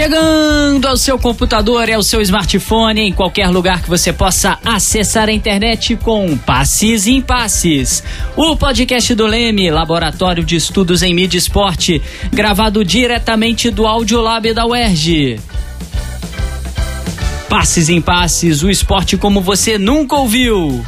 Chegando ao seu computador e ao seu smartphone, em qualquer lugar que você possa acessar a internet com Passes em Passes. O podcast do Leme, Laboratório de Estudos em Mídia e Esporte, gravado diretamente do Audiolab da UERJ. Passes em Passes, o esporte como você nunca ouviu.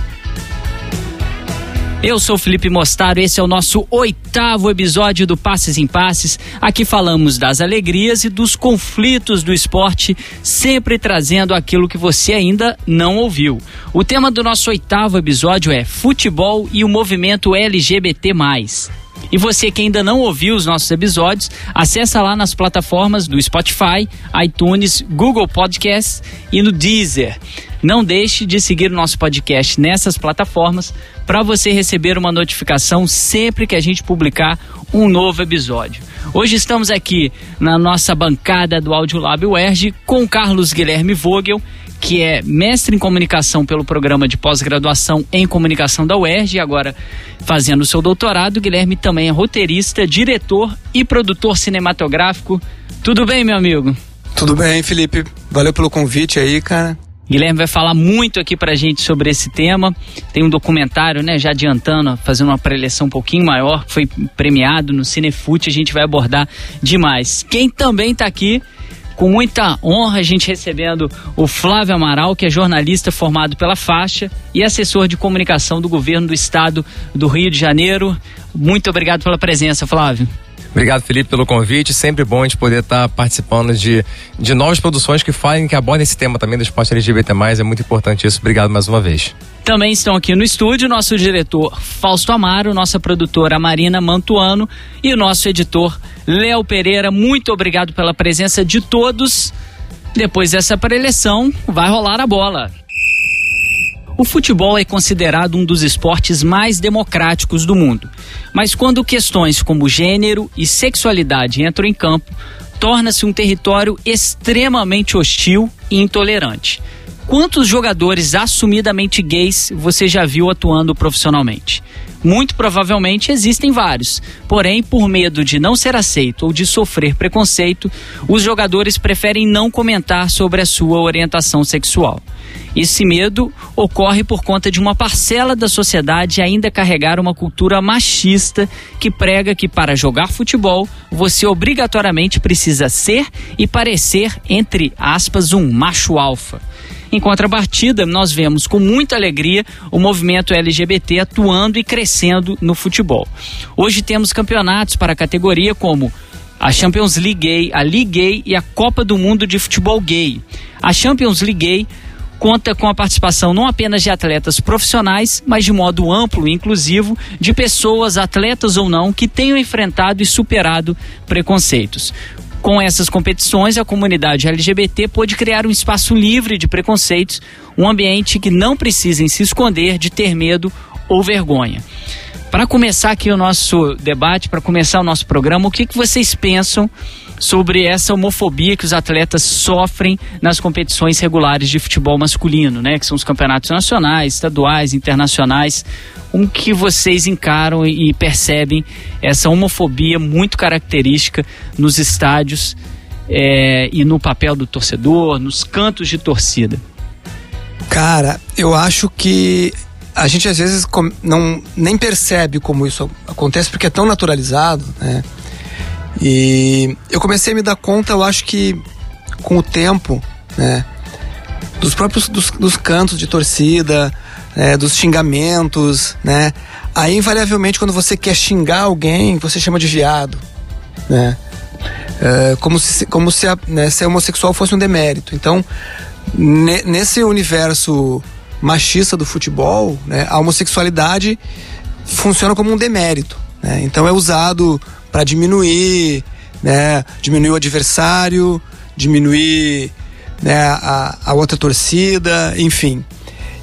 Eu sou Felipe Mostaro, esse é o nosso oitavo episódio do Passes em Passes. Aqui falamos das alegrias e dos conflitos do esporte, sempre trazendo aquilo que você ainda não ouviu. O tema do nosso oitavo episódio é futebol e o movimento LGBT+. E você que ainda não ouviu os nossos episódios, acessa lá nas plataformas do Spotify, iTunes, Google Podcasts e no Deezer. Não deixe de seguir o nosso podcast nessas plataformas para você receber uma notificação sempre que a gente publicar um novo episódio. Hoje estamos aqui na nossa bancada do Audiolab UERJ com Carlos Guilherme Vogel, que é mestre em comunicação pelo programa de pós-graduação em comunicação da UERJ e agora fazendo o seu doutorado. Guilherme também é roteirista, diretor e produtor cinematográfico. Tudo bem, meu amigo? Tudo bem, Felipe. Valeu pelo convite aí, cara. Guilherme vai falar muito aqui pra gente sobre esse tema. Tem um documentário, né, já adiantando, fazendo uma preleção um pouquinho maior, foi premiado no Cinefute, a gente vai abordar demais. Quem também tá aqui com muita honra a gente recebendo o Flávio Amaral, que é jornalista formado pela faixa e assessor de comunicação do governo do estado do Rio de Janeiro. Muito obrigado pela presença, Flávio. Obrigado, Felipe, pelo convite. Sempre bom a gente poder estar participando de, de novas produções que falem, que abordem esse tema também do esporte LGBT. É muito importante isso. Obrigado mais uma vez. Também estão aqui no estúdio nosso diretor Fausto Amaro, nossa produtora Marina Mantuano e o nosso editor Léo Pereira. Muito obrigado pela presença de todos. Depois dessa preleção, vai rolar a bola. O futebol é considerado um dos esportes mais democráticos do mundo. Mas quando questões como gênero e sexualidade entram em campo, torna-se um território extremamente hostil e intolerante. Quantos jogadores assumidamente gays você já viu atuando profissionalmente? Muito provavelmente existem vários, porém, por medo de não ser aceito ou de sofrer preconceito, os jogadores preferem não comentar sobre a sua orientação sexual. Esse medo ocorre por conta de uma parcela da sociedade ainda carregar uma cultura machista que prega que para jogar futebol você obrigatoriamente precisa ser e parecer, entre aspas, um macho alfa. Em contrapartida, nós vemos com muita alegria o movimento LGBT atuando e crescendo no futebol. Hoje temos campeonatos para a categoria como a Champions League Gay, a League Gay e a Copa do Mundo de Futebol Gay. A Champions League Gay conta com a participação não apenas de atletas profissionais, mas de modo amplo e inclusivo de pessoas, atletas ou não, que tenham enfrentado e superado preconceitos. Com essas competições, a comunidade LGBT pôde criar um espaço livre de preconceitos, um ambiente que não precisem se esconder de ter medo ou vergonha. Para começar aqui o nosso debate, para começar o nosso programa, o que, que vocês pensam sobre essa homofobia que os atletas sofrem nas competições regulares de futebol masculino, né? Que são os campeonatos nacionais, estaduais, internacionais. Como que vocês encaram e percebem essa homofobia muito característica nos estádios é, e no papel do torcedor, nos cantos de torcida? Cara, eu acho que a gente às vezes não nem percebe como isso acontece porque é tão naturalizado, né? E eu comecei a me dar conta, eu acho que com o tempo, né? Dos próprios dos, dos cantos de torcida, né, dos xingamentos, né? Aí, invariavelmente, quando você quer xingar alguém, você chama de viado, né? É, como se, como se a, né, ser homossexual fosse um demérito. Então, ne, nesse universo machista do futebol, né, a homossexualidade funciona como um demérito. Né? Então, é usado para diminuir, né, diminuir o adversário, diminuir né, a, a outra torcida, enfim.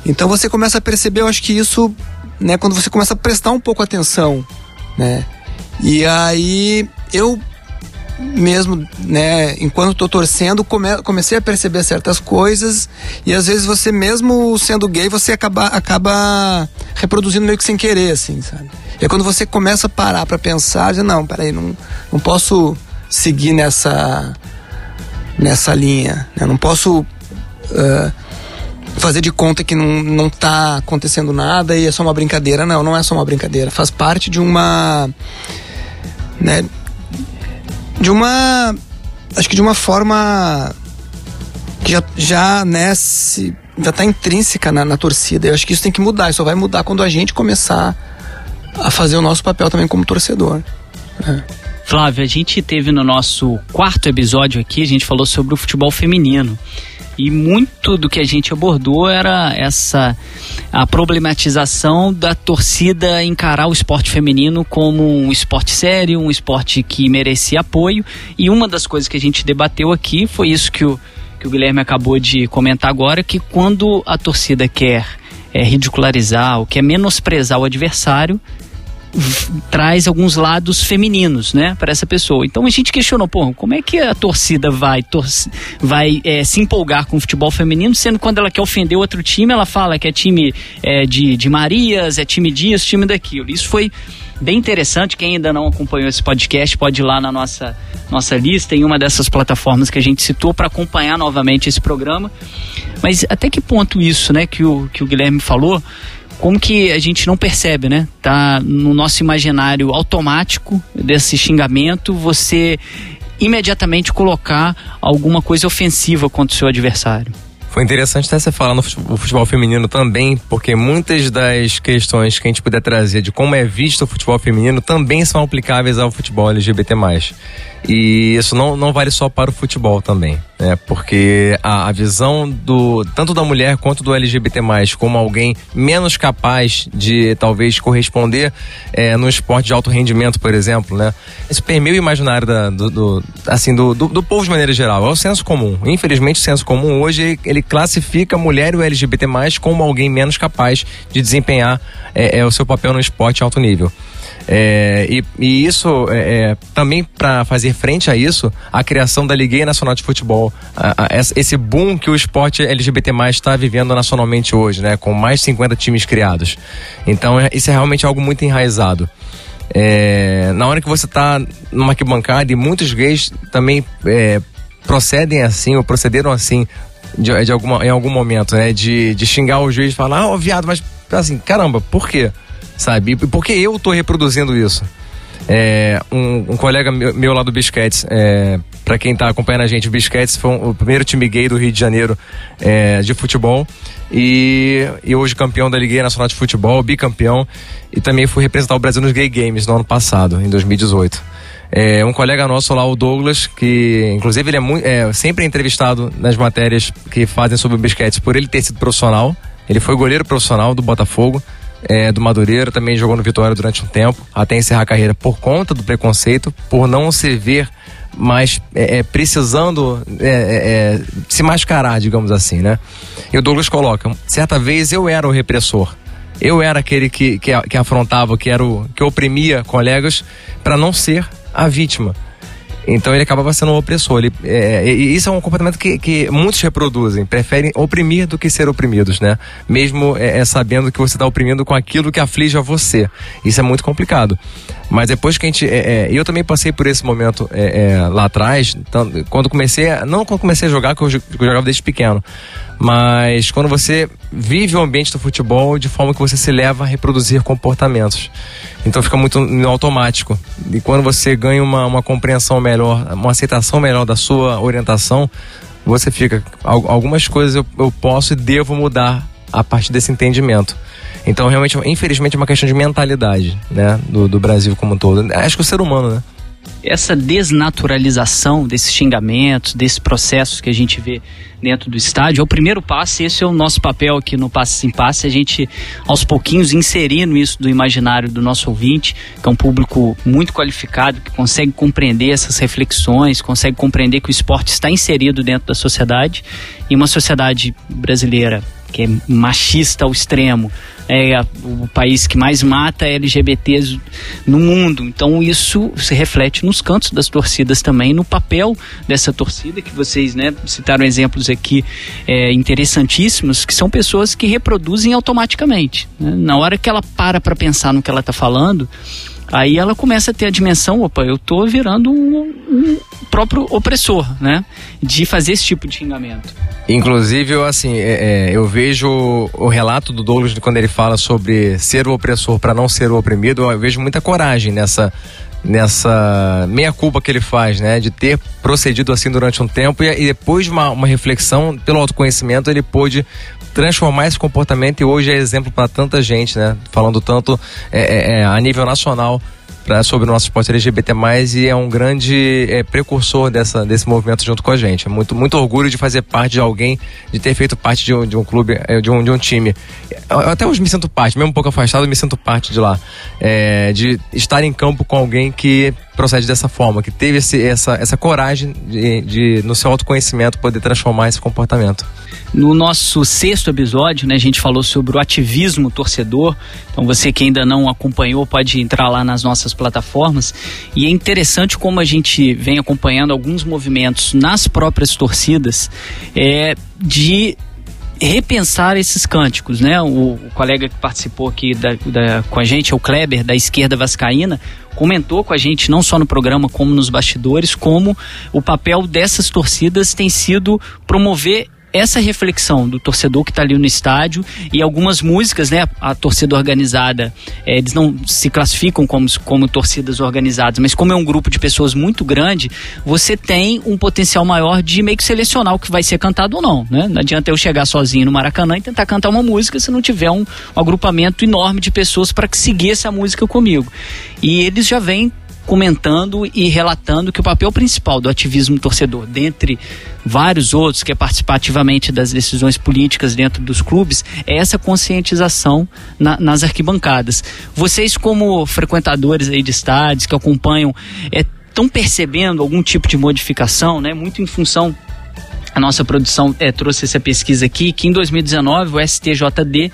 Então você começa a perceber, eu acho que isso, né, quando você começa a prestar um pouco atenção, né? E aí eu mesmo, né, enquanto estou torcendo, come, comecei a perceber certas coisas e às vezes você mesmo sendo gay, você acaba, acaba reproduzindo meio que sem querer, assim, sabe? E é quando você começa a parar para pensar, dizer, não, peraí, não, não posso seguir nessa nessa linha. Eu não posso uh, fazer de conta que não, não tá acontecendo nada e é só uma brincadeira. Não, não é só uma brincadeira. Faz parte de uma. Né, de uma. Acho que de uma forma que já, já né, se, já tá intrínseca na, na torcida. Eu acho que isso tem que mudar. Isso só vai mudar quando a gente começar a fazer o nosso papel também como torcedor. Né? Flávio, a gente teve no nosso quarto episódio aqui, a gente falou sobre o futebol feminino. E muito do que a gente abordou era essa a problematização da torcida encarar o esporte feminino como um esporte sério, um esporte que merecia apoio. E uma das coisas que a gente debateu aqui foi isso que o, que o Guilherme acabou de comentar agora, que quando a torcida quer é, ridicularizar ou quer menosprezar o adversário, traz alguns lados femininos, né, para essa pessoa. Então a gente questionou, pô, como é que a torcida vai, vai é, se empolgar com o futebol feminino, sendo quando ela quer ofender outro time, ela fala que é time é, de, de Marias, é time disso, time daquilo. Isso foi bem interessante. Quem ainda não acompanhou esse podcast pode ir lá na nossa, nossa lista, em uma dessas plataformas que a gente citou, para acompanhar novamente esse programa. Mas até que ponto isso, né, que o, que o Guilherme falou, como que a gente não percebe, né? Tá no nosso imaginário automático desse xingamento, você imediatamente colocar alguma coisa ofensiva contra o seu adversário. Foi interessante até você falar no futebol feminino também, porque muitas das questões que a gente puder trazer de como é visto o futebol feminino também são aplicáveis ao futebol LGBT. E isso não, não vale só para o futebol também, né? Porque a, a visão do tanto da mulher quanto do LGBT como alguém menos capaz de talvez corresponder é, no esporte de alto rendimento, por exemplo, né? Isso permeia o imaginário da, do, do, assim, do, do, do, povo de maneira geral. É o senso comum. Infelizmente, o senso comum hoje ele classifica a mulher e o LGBT como alguém menos capaz de desempenhar é, é, o seu papel no esporte de alto nível. É, e, e, isso, é, é também para fazer frente a isso, a criação da Liga Nacional de Futebol, a, a, esse boom que o esporte LGBT está vivendo nacionalmente hoje, né, com mais de 50 times criados. Então, é, isso é realmente algo muito enraizado. É, na hora que você está numa arquibancada e muitos gays também é, procedem assim ou procederam assim de, de, alguma, em algum momento, né? De, de xingar o juiz e falar, ah, oh, viado, mas assim, caramba, por quê? Sabe? E por que eu tô reproduzindo isso? É, um, um, colega meu, meu, lá do Bisquetes, é, para quem tá acompanhando a gente, o Bisquetes foi um, o primeiro time gay do Rio de Janeiro é, de futebol e, e, hoje campeão da Liga Nacional de Futebol, bicampeão e também fui representar o Brasil nos Gay Games no ano passado, em 2018. É, um colega nosso lá, o Douglas, que inclusive ele é, muito, é sempre entrevistado nas matérias que fazem sobre o Bisquetes por ele ter sido profissional. Ele foi goleiro profissional do Botafogo, é, do Madureira, também jogou no Vitória durante um tempo, até encerrar a carreira por conta do preconceito, por não se ver mais é, é precisando é, é, se mascarar, digamos assim, né? E o Douglas coloca: certa vez eu era o repressor. Eu era aquele que, que, que afrontava, que era o que oprimia colegas para não ser a vítima. Então ele acabava sendo um opressor. Ele, é, e isso é um comportamento que, que muitos reproduzem, preferem oprimir do que ser oprimidos, né? Mesmo é, é sabendo que você está oprimindo com aquilo que aflige a você. Isso é muito complicado. Mas depois que a gente. É, é eu também passei por esse momento é, é, lá atrás, quando comecei. Não quando comecei a jogar, que eu, eu jogava desde pequeno. Mas quando você vive o ambiente do futebol de forma que você se leva a reproduzir comportamentos. Então fica muito no automático. E quando você ganha uma, uma compreensão melhor, uma aceitação melhor da sua orientação, você fica. Algumas coisas eu, eu posso e devo mudar a partir desse entendimento. Então, realmente, infelizmente, é uma questão de mentalidade, né? Do, do Brasil como um todo. Acho que o ser humano, né? Essa desnaturalização desses xingamentos, desses processos que a gente vê dentro do estádio, é o primeiro passo, e esse é o nosso papel aqui no Passe Sem Passe, a gente aos pouquinhos inserindo isso do imaginário do nosso ouvinte, que é um público muito qualificado, que consegue compreender essas reflexões, consegue compreender que o esporte está inserido dentro da sociedade, e uma sociedade brasileira que é machista ao extremo, é o país que mais mata LGBTs no mundo. Então isso se reflete nos cantos das torcidas também, no papel dessa torcida que vocês né, citaram exemplos aqui é, interessantíssimos, que são pessoas que reproduzem automaticamente. Né? Na hora que ela para para pensar no que ela está falando, aí ela começa a ter a dimensão, opa, eu tô virando um, um próprio opressor, né? De fazer esse tipo de xingamento. Inclusive, eu, assim, é, é, eu vejo o relato do Douglas quando ele fala sobre ser o opressor para não ser o oprimido, eu vejo muita coragem nessa nessa meia culpa que ele faz, né, de ter procedido assim durante um tempo e, e depois de uma, uma, reflexão pelo autoconhecimento ele pôde transformar esse comportamento e hoje é exemplo para tanta gente, né, falando tanto é, é, é a nível nacional pra, sobre o nosso esporte LGBT+, e é um grande é, precursor dessa, desse movimento junto com a gente. É muito, muito orgulho de fazer parte de alguém, de ter feito parte de um, de um clube, é, de um, de um time. Eu, até hoje me sinto parte, mesmo um pouco afastado, me sinto parte de lá. É, de estar em campo com alguém que procede dessa forma, que teve esse, essa, essa coragem de, de, no seu autoconhecimento, poder transformar esse comportamento. No nosso sexto episódio, né, a gente falou sobre o ativismo torcedor. Então você que ainda não acompanhou pode entrar lá nas nossas plataformas. E é interessante como a gente vem acompanhando alguns movimentos nas próprias torcidas é, de repensar esses cânticos, né? O, o colega que participou aqui da, da, com a gente, o Kleber, da esquerda vascaína, comentou com a gente, não só no programa, como nos bastidores, como o papel dessas torcidas tem sido promover essa reflexão do torcedor que está ali no estádio e algumas músicas, né? A torcida organizada, é, eles não se classificam como, como torcidas organizadas, mas como é um grupo de pessoas muito grande, você tem um potencial maior de meio que selecionar o que vai ser cantado ou não, né? Não adianta eu chegar sozinho no Maracanã e tentar cantar uma música se não tiver um, um agrupamento enorme de pessoas para seguir essa música comigo. E eles já vêm comentando e relatando que o papel principal do ativismo torcedor, dentre vários outros, que é participar ativamente das decisões políticas dentro dos clubes, é essa conscientização na, nas arquibancadas. Vocês, como frequentadores aí de estádios, que acompanham, estão é, percebendo algum tipo de modificação, né? Muito em função a nossa produção é, trouxe essa pesquisa aqui, que em 2019 o STJD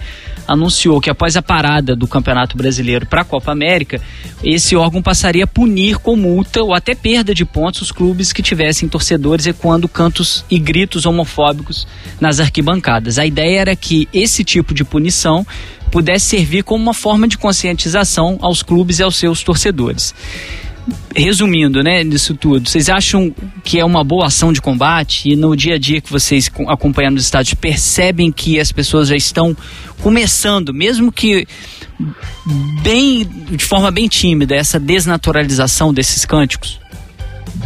anunciou que após a parada do Campeonato Brasileiro para a Copa América, esse órgão passaria a punir com multa ou até perda de pontos os clubes que tivessem torcedores ecoando cantos e gritos homofóbicos nas arquibancadas. A ideia era que esse tipo de punição pudesse servir como uma forma de conscientização aos clubes e aos seus torcedores resumindo, né, nisso tudo, vocês acham que é uma boa ação de combate e no dia a dia que vocês acompanhando os estádios percebem que as pessoas já estão começando, mesmo que bem de forma bem tímida, essa desnaturalização desses cânticos?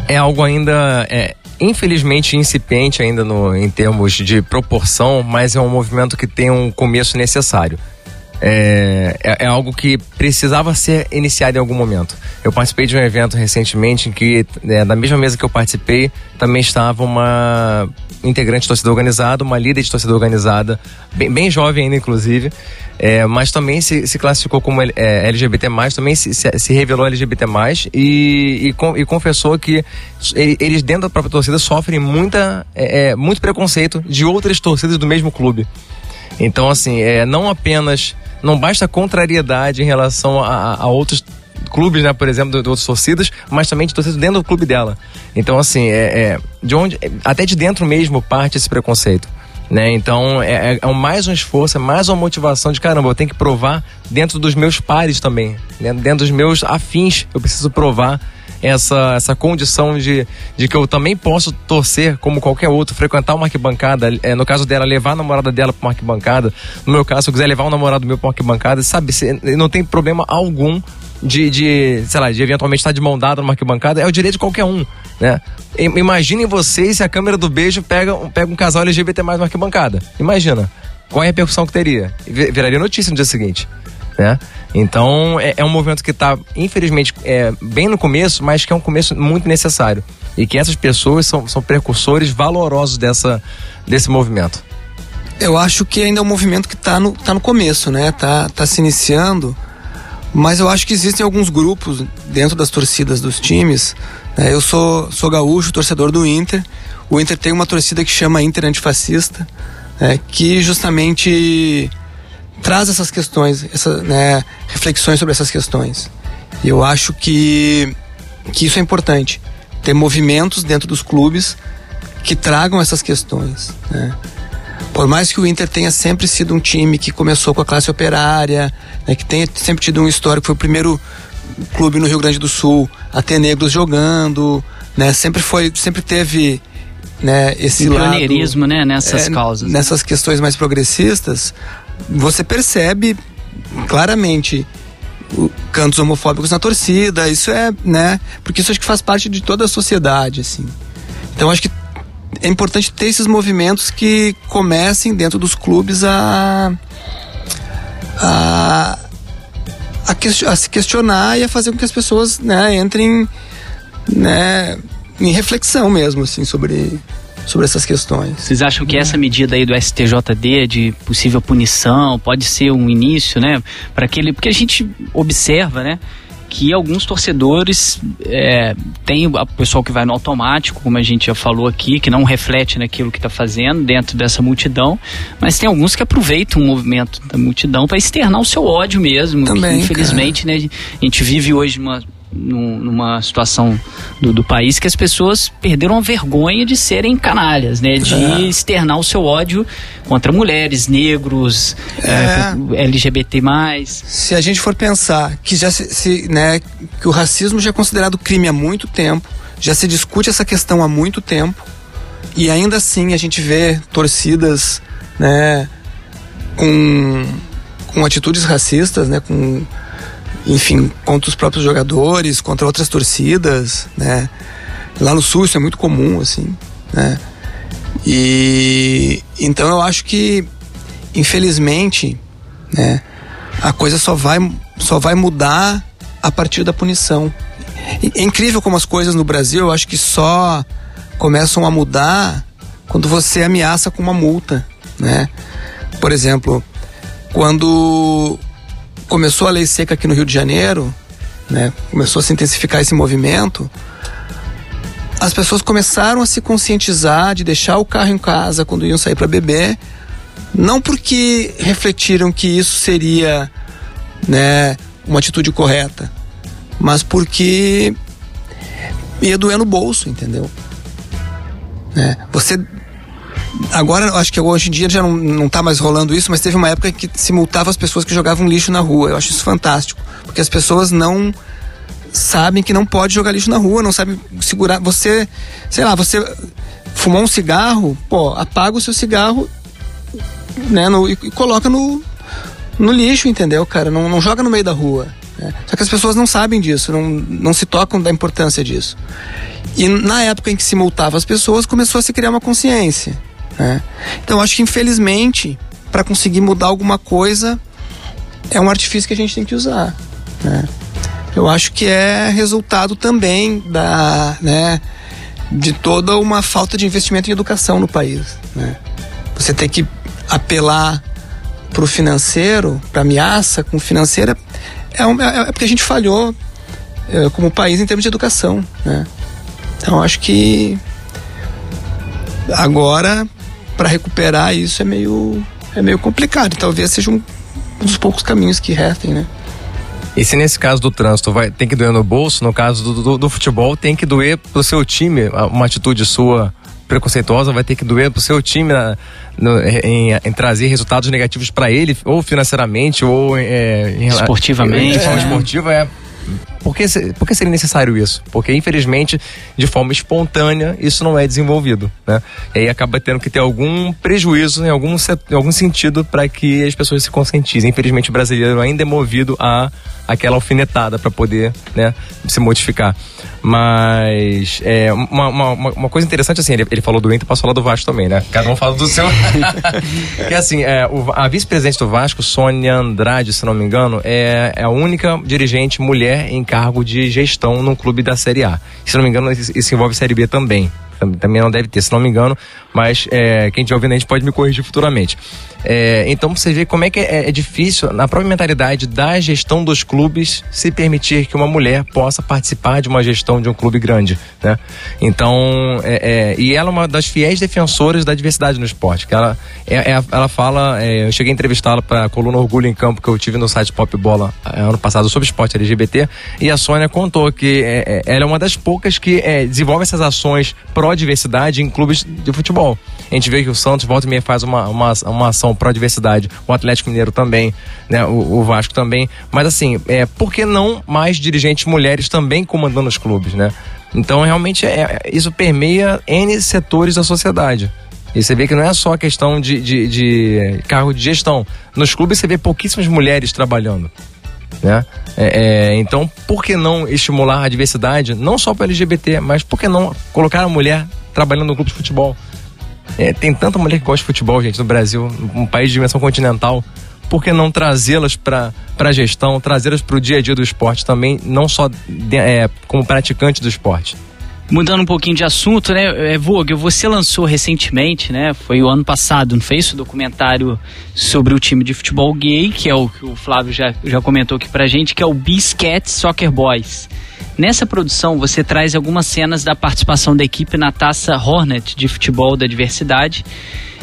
É algo ainda é, infelizmente incipiente ainda no, em termos de proporção, mas é um movimento que tem um começo necessário. É, é, é, algo que precisava ser iniciado em algum momento. Eu participei de um evento recentemente em que, é, na mesma mesa que eu participei, também estava uma integrante de torcida organizada, uma líder de torcida organizada, bem, bem jovem ainda, inclusive, é, mas também se, se classificou como é, LGBT, também se, se, revelou LGBT, e, e, e confessou que eles, dentro da própria torcida, sofrem muita, é, é, muito preconceito de outras torcidas do mesmo clube. Então, assim, é, não apenas não basta contrariedade em relação a, a outros clubes, né, por exemplo, de, outras torcidas, mas também de torcidas dentro do clube dela. Então, assim, é, é de onde, até de dentro mesmo parte esse preconceito. Né? Então é, é, é mais um esforço, é mais uma motivação de caramba, eu tenho que provar dentro dos meus pares também, né? dentro dos meus afins, eu preciso provar essa, essa condição de, de que eu também posso torcer como qualquer outro, frequentar uma arquibancada, é, no caso dela, levar a namorada dela para uma arquibancada, no meu caso, se eu quiser levar o namorado meu para uma arquibancada, sabe, não tem problema algum de, de, sei lá, de eventualmente estar de mão dada numa arquibancada, é o direito de qualquer um, né? Imaginem vocês se a câmera do beijo pega, pega um casal LGBT mais numa arquibancada. Imagina. Qual é a repercussão que teria? Viraria notícia no dia seguinte né? Então é, é um movimento que está, infelizmente, é, bem no começo, mas que é um começo muito necessário. E que essas pessoas são, são precursores valorosos dessa, desse movimento. Eu acho que ainda é um movimento que está no, tá no começo, né? Tá, tá se iniciando, mas eu acho que existem alguns grupos dentro das torcidas dos times. Né? Eu sou, sou gaúcho, torcedor do Inter. O Inter tem uma torcida que chama Inter Antifascista, né? que justamente traz essas questões, essa, né, reflexões sobre essas questões. E eu acho que, que isso é importante. Ter movimentos dentro dos clubes que tragam essas questões. Né? Por mais que o Inter tenha sempre sido um time que começou com a classe operária, né, que tenha sempre tido um histórico, foi o primeiro clube no Rio Grande do Sul a ter negros jogando, né? Sempre foi, sempre teve né, esse pioneirismo, lado, né, nessas é, causas. Nessas questões mais progressistas, você percebe claramente cantos homofóbicos na torcida, isso é, né, porque isso acho que faz parte de toda a sociedade, assim. Então acho que é importante ter esses movimentos que comecem dentro dos clubes a a, a, a se questionar e a fazer com que as pessoas né, entrem né, em reflexão mesmo assim sobre sobre essas questões. Vocês acham que essa medida aí do STJD de possível punição pode ser um início, né, para aquele porque a gente observa, né, que alguns torcedores é, tem o pessoal que vai no automático, como a gente já falou aqui, que não reflete naquilo que está fazendo dentro dessa multidão, mas tem alguns que aproveitam o movimento da multidão para externar o seu ódio mesmo. Também, que, infelizmente, né, a gente vive hoje uma numa situação do, do, país que as pessoas perderam a vergonha de serem canalhas, né? De é. externar o seu ódio contra mulheres, negros, é. é, LGBT+. Se a gente for pensar que já se, se, né, que o racismo já é considerado crime há muito tempo, já se discute essa questão há muito tempo, e ainda assim a gente vê torcidas, né, com, com atitudes racistas, né, com enfim, contra os próprios jogadores, contra outras torcidas, né? Lá no sul isso é muito comum, assim, né? E então eu acho que, infelizmente, né, a coisa só vai, só vai mudar a partir da punição. É incrível como as coisas no Brasil, eu acho que só começam a mudar quando você ameaça com uma multa, né? Por exemplo, quando começou a lei seca aqui no Rio de Janeiro, né, começou a se intensificar esse movimento, as pessoas começaram a se conscientizar de deixar o carro em casa quando iam sair para beber, não porque refletiram que isso seria né, uma atitude correta, mas porque ia doer no bolso, entendeu? Né? Você Agora, acho que hoje em dia já não, não tá mais rolando isso, mas teve uma época que se multava as pessoas que jogavam lixo na rua. Eu acho isso fantástico. Porque as pessoas não sabem que não pode jogar lixo na rua, não sabem segurar. Você, sei lá, você fumou um cigarro, pô, apaga o seu cigarro né, no, e, e, coloca no, no lixo, entendeu, cara? Não, não joga no meio da rua. Né? Só que as pessoas não sabem disso, não, não se tocam da importância disso. E na época em que se multava as pessoas, começou a se criar uma consciência. Né? Então acho que infelizmente para conseguir mudar alguma coisa é um artifício que a gente tem que usar. Né? Eu acho que é resultado também da, né, de toda uma falta de investimento em educação no país. Né? Você tem que apelar para o financeiro, para ameaça com financeira, é, um, é, é, porque a gente falhou é, como país em termos de educação. Né? Então acho que agora para recuperar isso é meio, é meio complicado. Talvez seja um, um dos poucos caminhos que restem, né? E se nesse caso do trânsito vai, tem que doer no bolso, no caso do, do, do futebol, tem que doer pro seu time, uma atitude sua preconceituosa vai ter que doer pro seu time na, no, em, em, trazer resultados negativos para ele, ou financeiramente, ou é, em, esportivamente. De forma é. esportiva, é por que, por que seria necessário isso? Porque, infelizmente, de forma espontânea, isso não é desenvolvido. Né? E aí acaba tendo que ter algum prejuízo em algum, em algum sentido para que as pessoas se conscientizem. Infelizmente, o brasileiro ainda é movido a aquela alfinetada para poder né, se modificar. Mas é, uma, uma, uma, coisa interessante, assim, ele, ele falou do Inter, posso falar do Vasco também, né? Cada um fala do seu. que assim, é, o, a vice-presidente do Vasco, Sônia Andrade, se não me engano, é, é a única dirigente mulher em cargo de gestão num clube da Série A. Se não me engano, isso, envolve Série B também também não deve ter, se não me engano, mas é, quem estiver ouvindo a gente pode me corrigir futuramente. É, então você vê como é que é, é, difícil, na própria mentalidade da gestão dos clubes, se permitir que uma mulher possa participar de uma gestão de um clube grande. Né? Então, é, é, e ela é uma das fiéis defensoras da diversidade no esporte. Que ela, é, ela fala, eu cheguei a entrevistá-la para a coluna Orgulho em Campo, que eu tive no site Pop Bola ano passado sobre esporte LGBT, e a Sônia contou que ela é uma das poucas que desenvolve essas ações pró pró-diversidade em clubes de futebol. A gente vê que o Santos volta e meia faz uma, uma, uma ação pró-diversidade, o Atlético Mineiro também, né? O, o, Vasco também. Mas assim, é, por que não mais dirigentes mulheres também comandando os clubes, né? Então realmente é, é isso permeia N setores da sociedade. E você vê que não é só questão de, de, de cargo de gestão. Nos clubes você vê pouquíssimas mulheres trabalhando. Né? É, é, então, por que não estimular a diversidade, não só para LGBT, mas por que não colocar a mulher trabalhando no clube de futebol? É, tem tanta mulher que gosta de futebol, gente, no Brasil, um país de dimensão continental. Por que não trazê-las para a gestão, trazê-las para o dia a dia do esporte também, não só de, é, como praticante do esporte? Mudando um pouquinho de assunto, né, é, Vogue, você lançou recentemente, né, foi o ano passado, não fez? O documentário sobre o time de futebol gay, que é o que o Flávio já, já comentou aqui pra gente, que é o Biscat Soccer Boys. Nessa produção, você traz algumas cenas da participação da equipe na taça Hornet de futebol da diversidade.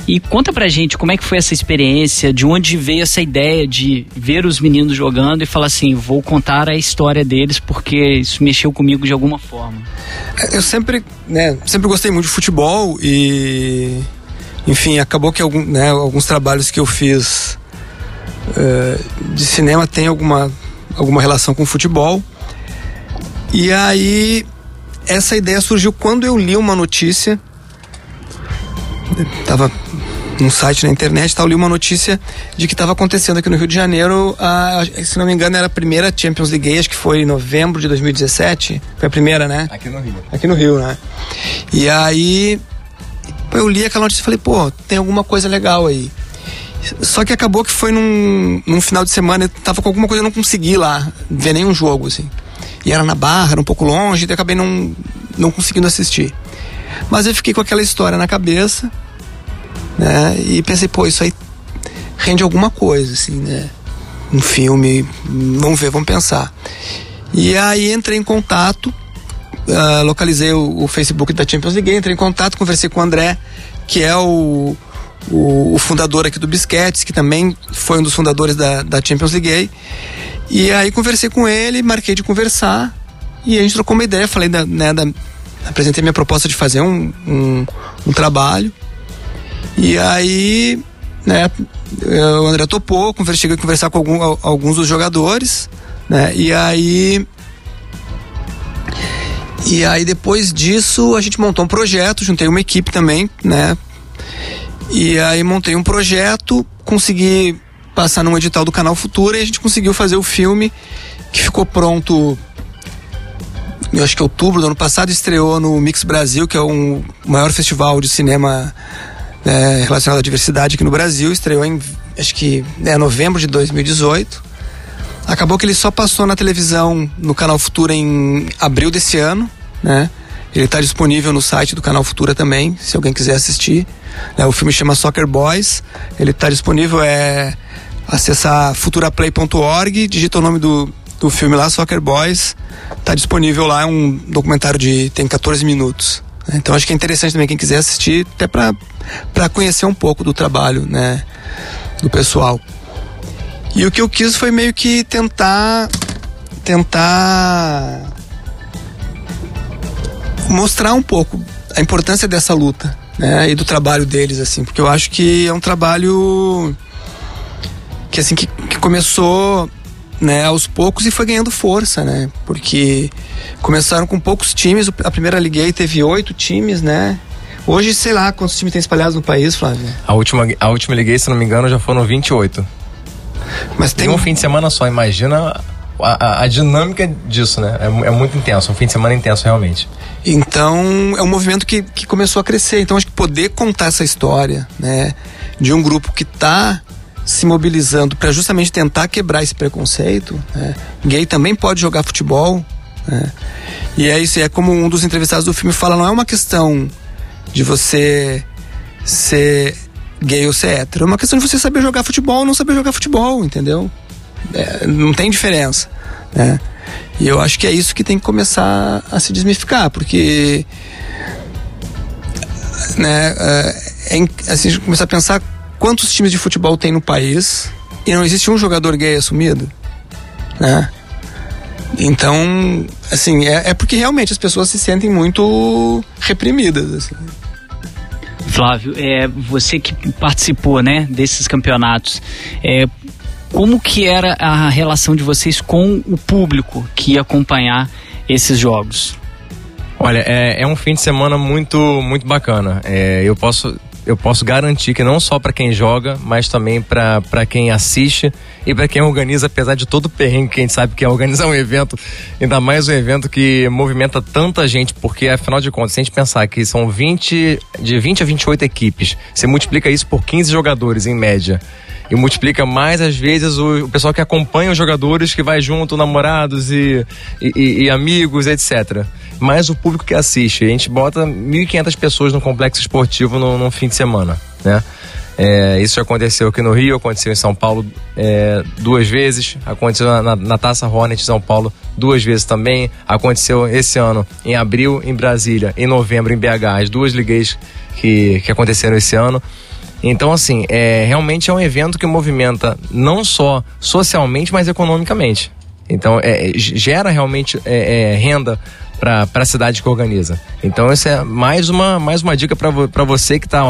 E conta pra gente como é que foi essa experiência, de onde veio essa ideia de ver os meninos jogando e falar assim, vou contar a história deles porque isso mexeu comigo de alguma forma. Eu sempre, né, sempre gostei muito de futebol e enfim, acabou que algum, né, alguns trabalhos que eu fiz uh, de cinema tem alguma, alguma relação com futebol. E aí essa ideia surgiu quando eu li uma notícia tava num site na internet, tal, li uma notícia de que estava acontecendo aqui no Rio de Janeiro, a, se não me engano, era a primeira Champions League, acho que foi em novembro de 2017. Foi a primeira, né? Aqui no Rio. Aqui no Rio, né? E aí eu li aquela notícia e falei, pô, tem alguma coisa legal aí. Só que acabou que foi num, num final de semana, eu tava com alguma coisa, eu não consegui lá ver nenhum jogo, assim. E era na Barra, era um pouco longe, e acabei não, não conseguindo assistir. Mas eu fiquei com aquela história na cabeça né? E pensei, pô, isso aí rende alguma coisa, assim, né? Um filme, vamos ver, vamos pensar. E aí entrei em contato, uh, localizei o, o, Facebook da Champions League, entrei em contato, conversei com o André, que é o, o, o, fundador aqui do Bisquetes, que também foi um dos fundadores da, da Champions League. E aí conversei com ele, marquei de conversar, e a gente trocou uma ideia, falei da, né, da apresentei minha proposta de fazer um, um, um trabalho e aí, né, o André topou, cheguei a conversar com algum, alguns dos jogadores, né, e aí. E aí depois disso a gente montou um projeto, juntei uma equipe também, né? E aí montei um projeto, consegui passar num edital do canal Futura e a gente conseguiu fazer o filme que ficou pronto eu acho que outubro do ano passado estreou no Mix Brasil, que é um maior festival de cinema é, relacionado à diversidade aqui no Brasil, estreou em acho que é novembro de 2018. Acabou que ele só passou na televisão no Canal Futura em abril desse ano, né? Ele está disponível no site do Canal Futura também, se alguém quiser assistir. É, o filme chama Soccer Boys. Ele está disponível, é acessar futuraplay.org, digita o nome do, do filme lá, Soccer Boys. Está disponível lá, é um documentário de tem 14 minutos. Então acho que é interessante também quem quiser assistir, até para conhecer um pouco do trabalho, né, do pessoal. E o que eu quis foi meio que tentar tentar mostrar um pouco a importância dessa luta, né, e do trabalho deles assim, porque eu acho que é um trabalho que assim que, que começou né, aos poucos e foi ganhando força, né? Porque começaram com poucos times, a primeira liguei teve oito times, né? Hoje, sei lá quantos times tem espalhados no país, Flávio. A última, a última liguei, se não me engano, já foram 28. Mas tem um fim de semana só, imagina a, a, a dinâmica disso, né? É, é, muito intenso, um fim de semana intenso realmente. Então, é um movimento que, que começou a crescer. Então, acho que poder contar essa história, né? De um grupo que está se mobilizando para justamente tentar quebrar esse preconceito. Né? Gay também pode jogar futebol. Né? E é isso, é como um dos entrevistados do filme fala, não é uma questão de você ser gay ou ser hétero, é uma questão de você saber jogar futebol ou não saber jogar futebol, entendeu? É, não tem diferença. Né? E eu acho que é isso que tem que começar a se desmificar, porque né, é, é, assim, começar a pensar quantos times de futebol tem no país e não existe um jogador gay assumido, né? Então, assim, é, é porque realmente as pessoas se sentem muito reprimidas. Assim. Flávio, é, você que participou né, desses campeonatos, é, como que era a relação de vocês com o público que ia acompanhar esses jogos? Olha, é, é um fim de semana muito, muito bacana. É, eu posso eu posso garantir que não só para quem joga, mas também para quem assiste e para quem organiza, apesar de todo o perrengue que a gente sabe que é organizar um evento, ainda mais um evento que movimenta tanta gente, porque afinal de contas, se a gente pensar que são 20, de 20 a 28 equipes, você multiplica isso por 15 jogadores em média e multiplica mais às vezes o, o, pessoal que acompanha os jogadores, que vai junto, namorados e, e, e amigos, etc mais o público que assiste. A gente bota 1.500 pessoas no complexo esportivo no, no fim de semana, né? É, isso aconteceu aqui no Rio, aconteceu em São Paulo é, duas vezes, aconteceu na, na, Taça Hornet São Paulo duas vezes também, aconteceu esse ano em abril em Brasília, em novembro em BH, as duas ligues que, que aconteceram esse ano. Então, assim, é, realmente é um evento que movimenta não só socialmente, mas economicamente. Então, é, gera realmente é, é renda para a cidade que organiza. Então essa é mais uma, mais uma dica para você que está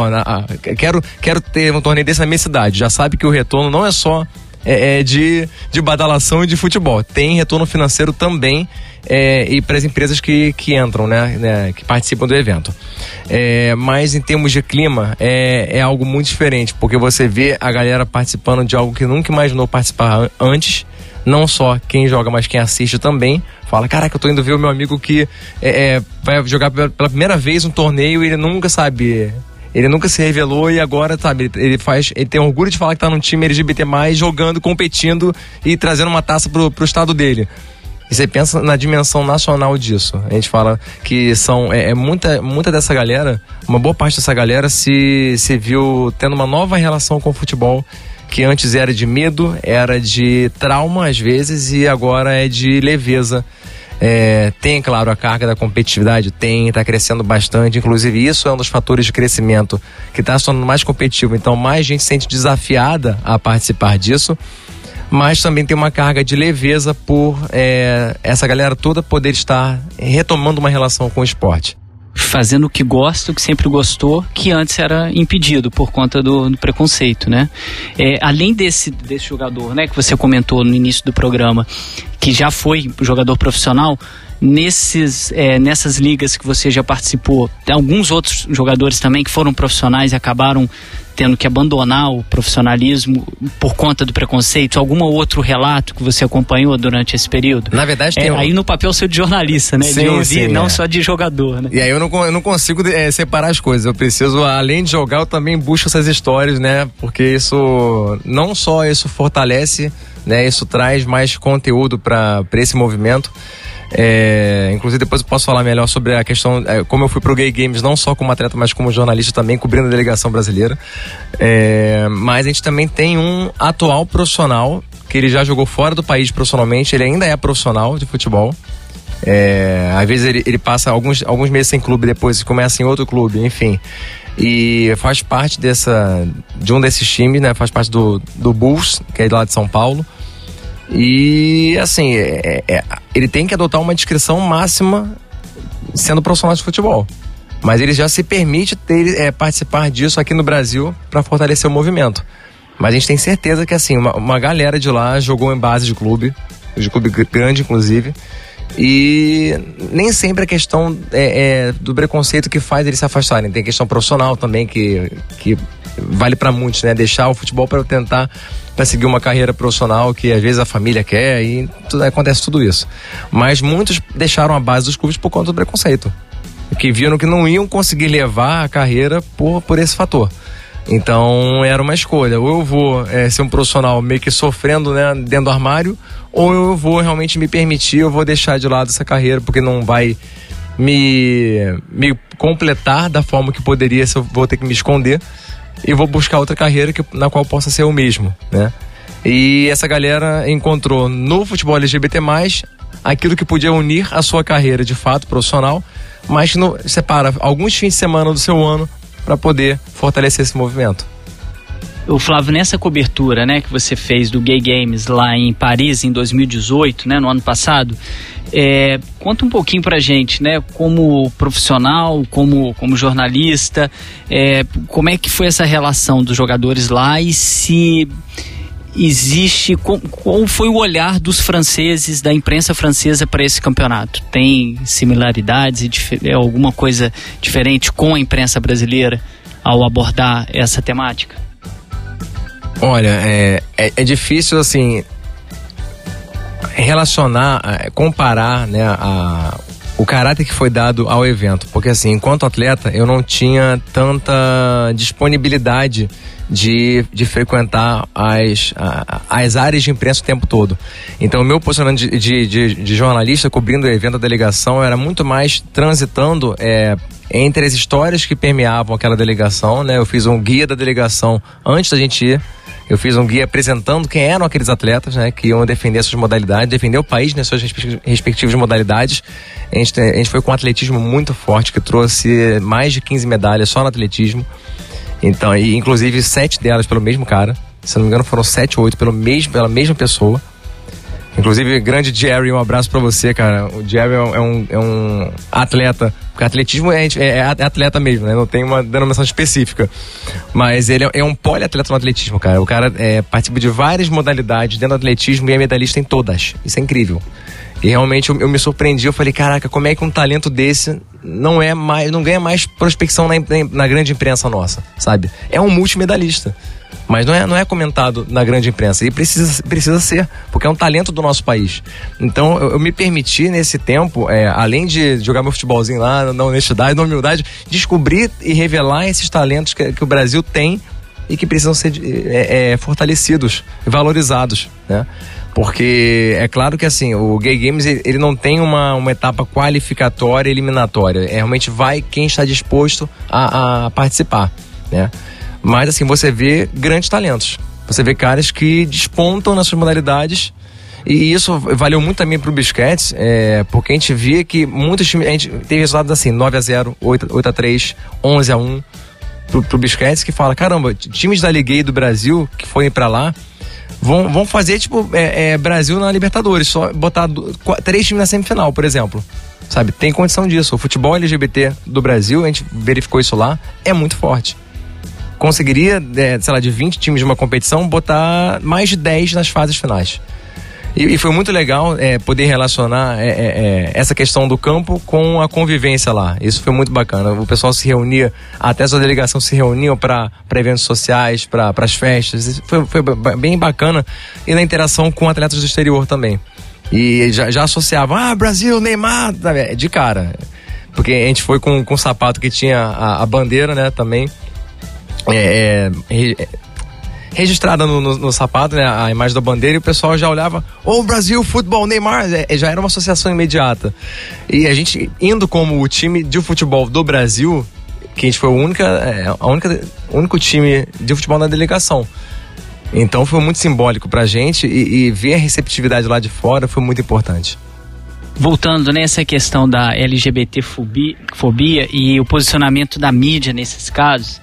quero, quero ter um torneio desse na minha cidade. Já sabe que o retorno não é só é, é de, de badalação e de futebol. Tem retorno financeiro também é, e para as empresas que, que entram, né, né, que participam do evento. É, mas em termos de clima, é, é algo muito diferente, porque você vê a galera participando de algo que nunca imaginou participar antes não só quem joga, mas quem assiste também, fala: Caraca, eu tô indo ver o meu amigo que é, é, vai jogar pela primeira vez um torneio e ele nunca sabe. Ele nunca se revelou e agora, sabe, ele faz. Ele tem orgulho de falar que tá num time LGBT, jogando, competindo e trazendo uma taça pro, pro estado dele. E você pensa na dimensão nacional disso. A gente fala que são é, é, muita, muita dessa galera, uma boa parte dessa galera se, se viu tendo uma nova relação com o futebol que antes era de medo, era de trauma às vezes e agora é de leveza. É, tem, claro, a carga da competitividade, tem, está crescendo bastante. Inclusive, isso é um dos fatores de crescimento que está se tornando mais competitivo. Então, mais gente se sente desafiada a participar disso. Mas também tem uma carga de leveza por é, essa galera toda poder estar retomando uma relação com o esporte fazendo o que gosta, o que sempre gostou, que antes era impedido por conta do, do preconceito, né? É, além desse, desse jogador, né, que você comentou no início do programa, que já foi jogador profissional, nesses, é, nessas ligas que você já participou, tem alguns outros jogadores também que foram profissionais e acabaram tendo que abandonar o profissionalismo por conta do preconceito? Algum outro relato que você acompanhou durante esse período? Na verdade, é, um... aí no papel seu de jornalista, né? Sim, de ouvir, sim, não é. só de jogador, né? E aí eu não, eu não consigo é, separar as coisas. Eu preciso, além de jogar, eu também busco essas histórias, né? Porque isso não só isso fortalece, né? Isso traz mais conteúdo para esse movimento. É, inclusive, depois eu posso falar melhor sobre a questão, é, como eu fui pro Gay Games, não só como atleta, mas como jornalista também, cobrindo a delegação brasileira. É, mas a gente também tem um atual profissional, que ele já jogou fora do país profissionalmente, ele ainda é profissional de futebol. É, às vezes ele, ele passa alguns, alguns meses sem clube, depois começa em outro clube, enfim. E faz parte dessa, de um desses times, né? Faz parte do, do Bulls, que é lá de São Paulo. E assim, é, é, ele tem que adotar uma descrição máxima sendo profissional de futebol. Mas ele já se permite ter, é, participar disso aqui no Brasil para fortalecer o movimento. Mas a gente tem certeza que assim, uma, uma galera de lá jogou em base de clube, de clube grande inclusive. E nem sempre a questão é, é, do preconceito que faz eles se afastarem. Tem questão profissional também que, que vale para muitos, né? Deixar o futebol para tentar para seguir uma carreira profissional que às vezes a família quer e tudo, acontece tudo isso. Mas muitos deixaram a base dos clubes por conta do preconceito. Que viram que não iam conseguir levar a carreira por, por esse fator. Então era uma escolha. Ou eu vou é, ser um profissional meio que sofrendo né, dentro do armário, ou eu vou realmente me permitir, eu vou deixar de lado essa carreira, porque não vai me, me completar da forma que poderia se eu vou ter que me esconder. E vou buscar outra carreira que, na qual possa ser o mesmo, né? E essa galera encontrou no futebol LGBT+, aquilo que podia unir a sua carreira de fato profissional, mas no, separa alguns fins de semana do seu ano para poder fortalecer esse movimento. O Flávio, nessa cobertura, né, que você fez do Gay Games lá em Paris em 2018, né, no ano passado, é, conta um pouquinho pra gente, né, como profissional, como, como jornalista, é, como é que foi essa relação dos jogadores lá e se existe qual, foi o olhar dos franceses da imprensa francesa para esse campeonato? Tem similaridades e alguma coisa diferente com a imprensa brasileira ao abordar essa temática olha é, é, é difícil assim relacionar é, comparar né a o caráter que foi dado ao evento, porque assim, enquanto atleta, eu não tinha tanta disponibilidade de, de frequentar as, as áreas de imprensa o tempo todo. Então, o meu posicionamento de, de, de, de jornalista cobrindo o evento da delegação era muito mais transitando é, entre as histórias que permeavam aquela delegação, né? Eu fiz um guia da delegação antes da gente ir. Eu fiz um guia apresentando quem eram aqueles atletas, né, que iam defender suas modalidades, defender o país nas suas respectivas modalidades. A gente, a gente foi com um atletismo muito forte, que trouxe mais de 15 medalhas só no atletismo. Então, e, inclusive sete delas pelo mesmo cara. Se não me engano, foram sete ou oito pelo mesmo, pela mesma pessoa. Inclusive, grande Jerry, um abraço para você, cara. O Jerry é um, é um é atleta, porque atletismo é, é, é, atleta mesmo, né? Não tem uma denominação específica. Mas ele é, é um poliatleta no atletismo, cara. O cara é, participa de várias modalidades dentro do atletismo e é medalhista em todas. Isso é incrível. E realmente eu, eu, me surpreendi, eu falei, caraca, como é que um talento desse não é mais, não ganha mais prospecção na, na grande imprensa nossa, sabe? É um multimedalista. Mas não é, não é comentado na grande imprensa. E precisa, precisa ser, porque é um talento do nosso país. Então eu, eu me permiti nesse tempo, é, além de jogar meu futebolzinho lá, na honestidade, na humildade, descobrir e revelar esses talentos que, que o Brasil tem e que precisam ser é, é, fortalecidos, valorizados, né? Porque é claro que assim, o Gay Games ele não tem uma, uma etapa qualificatória eliminatória. É, realmente vai quem está disposto a, a participar, né? Mas assim, você vê grandes talentos. Você vê caras que despontam nas suas modalidades. E isso valeu muito também pro Bisquets, é, porque a gente via que muitos times. A gente teve resultados assim, 9 a 0 8, 8 a 3 11 a 1 pro, pro Bisquets, que fala: caramba, times da Liga do Brasil que foram para lá vão, vão fazer, tipo, é, é, Brasil na Libertadores, só botar quatro, três times na semifinal, por exemplo. Sabe, tem condição disso. O futebol LGBT do Brasil, a gente verificou isso lá, é muito forte. Conseguiria, é, sei lá, de 20 times de uma competição, botar mais de 10 nas fases finais. E, e foi muito legal é, poder relacionar é, é, é, essa questão do campo com a convivência lá. Isso foi muito bacana. O pessoal se reunia, até a sua delegação se reuniam para eventos sociais, para as festas. Foi, foi bem bacana. E na interação com atletas do exterior também. E já, já associavam, ah, Brasil, Neymar, de cara. Porque a gente foi com, um sapato que tinha a, a bandeira, né, também. É, é, registrada no, no, no, sapato, né, a imagem da bandeira, e o pessoal já olhava, ô oh, Brasil, futebol, Neymar, é, já era uma associação imediata. E a gente indo como o time de futebol do Brasil, que a gente foi a única, é, a única, o único time de futebol na delegação. Então foi muito simbólico pra gente e, e ver a receptividade lá de fora foi muito importante voltando nessa questão da LGBT fobia, e o posicionamento da mídia nesses casos,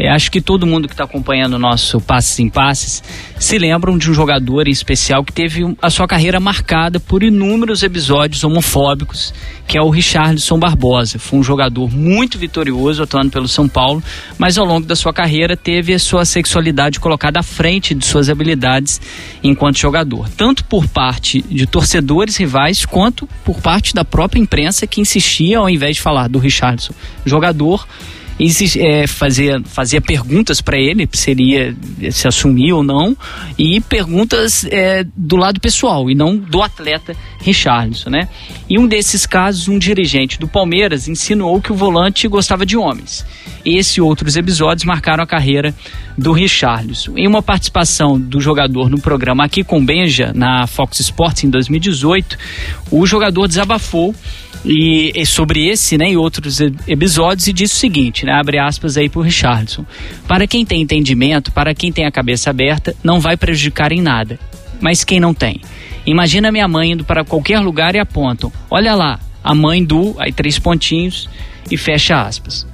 é, acho que todo mundo que está acompanhando o nosso Passes em Passes se lembram de um jogador em especial que teve a sua carreira marcada por inúmeros episódios homofóbicos, que é o Richardson Barbosa. Foi um jogador muito vitorioso atuando pelo São Paulo, mas ao longo da sua carreira teve a sua sexualidade colocada à frente de suas habilidades enquanto jogador, tanto por parte de torcedores rivais quanto por parte da própria imprensa que insistia ao invés de falar do Richardson jogador é, fazia, perguntas para ele se ele ia se assumir ou não e perguntas é, do lado pessoal e não do atleta Richarlison, né? Em um desses casos, um dirigente do Palmeiras insinuou que o volante gostava de homens. Esse e outros episódios marcaram a carreira do Richarlison. Em uma participação do jogador no programa Aqui com Benja, na Fox Sports em 2018, o jogador desabafou e, e, sobre esse né, e outros episódios e disse o seguinte, né, abre aspas aí para o Richardson. Para quem tem entendimento, para quem tem a cabeça aberta, não vai prejudicar em nada. Mas quem não tem? Imagina minha mãe indo para qualquer lugar e apontam, olha lá, a mãe do, aí três pontinhos e fecha aspas.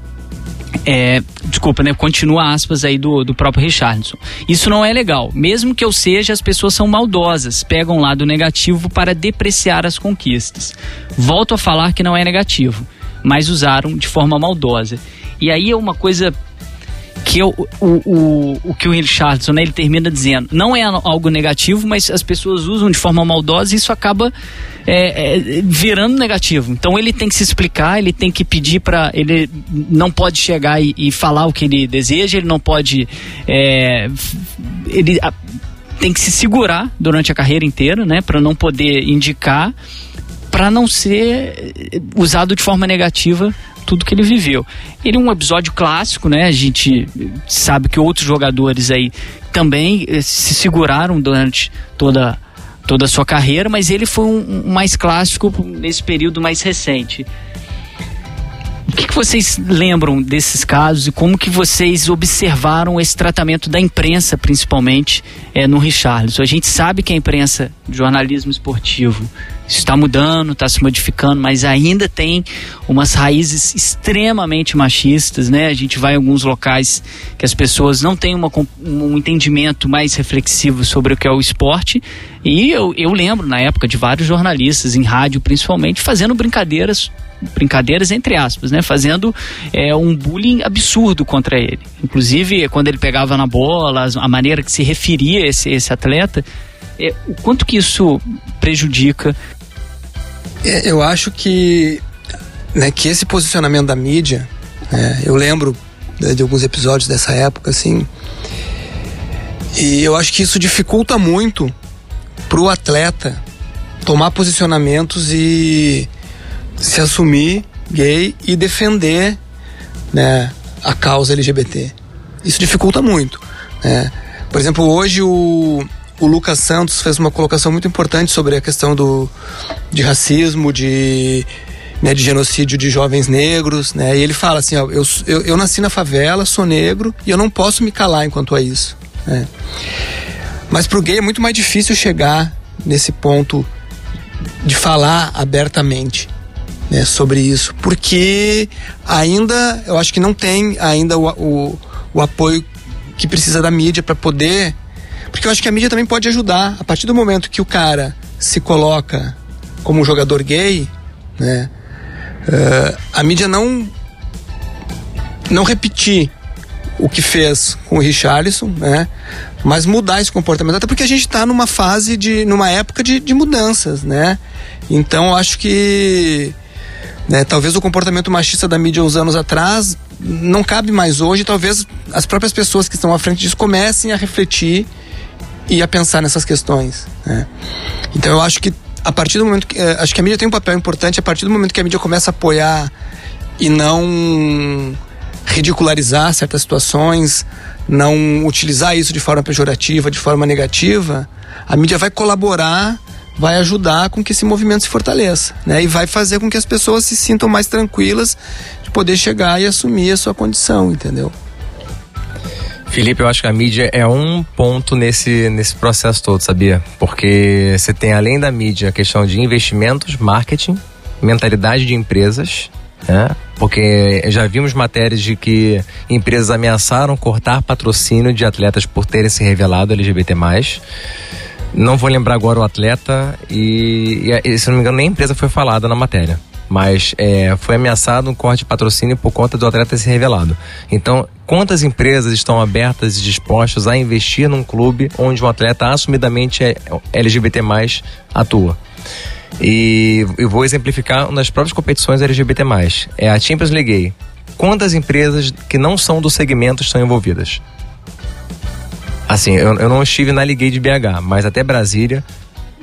é, desculpa, né? Continua aspas aí do, do próprio Richardson. Isso não é legal. Mesmo que eu seja, as pessoas são maldosas, pegam lado negativo para depreciar as conquistas. Volto a falar que não é negativo, mas usaram de forma maldosa. E aí é uma coisa que eu, o, o, o que o Richardson né, ele termina dizendo não é algo negativo, mas as pessoas usam de forma maldosa e isso acaba é, é, virando negativo. Então ele tem que se explicar, ele tem que pedir para. Ele não pode chegar e, e, falar o que ele deseja, ele não pode. É, ele a, tem que se segurar durante a carreira inteira, né, para não poder indicar, para não ser usado de forma negativa tudo que ele viveu. Ele é um episódio clássico, né? A gente sabe que outros jogadores aí também eh, se seguraram durante toda toda a sua carreira, mas ele foi um, um mais clássico nesse período mais recente. Que, que, vocês lembram desses casos e como que vocês observaram esse tratamento da imprensa, principalmente, é, no Richarlison? A gente sabe que a imprensa, jornalismo esportivo, está mudando, está se modificando, mas ainda tem umas raízes extremamente machistas, né? A gente vai em alguns locais que as pessoas não têm uma, um entendimento mais reflexivo sobre o que é o esporte. E eu, eu lembro, na época, de vários jornalistas, em rádio principalmente, fazendo brincadeiras brincadeiras entre aspas, né? Fazendo é, um bullying absurdo contra ele. Inclusive, quando ele pegava na bola, a maneira que se referia esse, esse atleta, é, o quanto que isso prejudica é, eu acho que, né, que esse posicionamento da mídia, né, eu lembro de, de alguns episódios dessa época, assim, e eu acho que isso dificulta muito pro atleta tomar posicionamentos e se assumir gay e defender né, a causa LGBT. Isso dificulta muito. Né? Por exemplo, hoje o, o Lucas Santos fez uma colocação muito importante sobre a questão do, de racismo, de, né, de genocídio de jovens negros, né? E ele fala assim, ó, eu, eu, eu nasci na favela, sou negro e eu não posso me calar enquanto a isso. Né? Mas o gay é muito mais difícil chegar nesse ponto de falar abertamente né, sobre isso, porque ainda eu acho que não tem ainda o, o, o apoio que precisa da mídia para poder porque eu acho que a mídia também pode ajudar. A partir do momento que o cara se coloca como um jogador gay, né? Uh, a mídia não não repetir o que fez com o Richarlison, né? Mas mudar esse comportamento, até porque a gente está numa fase de, numa época de, de mudanças, né? Então acho que né, talvez o comportamento machista da mídia uns anos atrás não cabe mais hoje. Talvez as próprias pessoas que estão à frente disso comecem a refletir e a pensar nessas questões. Né? Então eu acho que a partir do momento que eh, acho que a mídia tem um papel importante a partir do momento que a mídia começa a apoiar e não ridicularizar certas situações, não utilizar isso de forma pejorativa, de forma negativa, a mídia vai colaborar, vai ajudar com que esse movimento se fortaleça, né? E vai fazer com que as pessoas se sintam mais tranquilas de poder chegar e assumir a sua condição, entendeu? Felipe, eu acho que a mídia é um ponto nesse, nesse processo todo, sabia? Porque você tem, além da mídia, a questão de investimentos, marketing, mentalidade de empresas, né? Porque já vimos matérias de que empresas ameaçaram cortar patrocínio de atletas por terem se revelado LGBT+. Não vou lembrar agora o atleta e, e se não me engano nem a empresa foi falada na matéria mas é, foi ameaçado um corte de patrocínio por conta do atleta se revelado. Então, quantas empresas estão abertas e dispostas a investir num clube onde um atleta assumidamente é LGBT+, atua? E eu vou exemplificar nas próprias competições LGBT+. É a Champions League. Quantas empresas que não são do segmento estão envolvidas? Assim, eu, eu não estive na Ligue de BH, mas até Brasília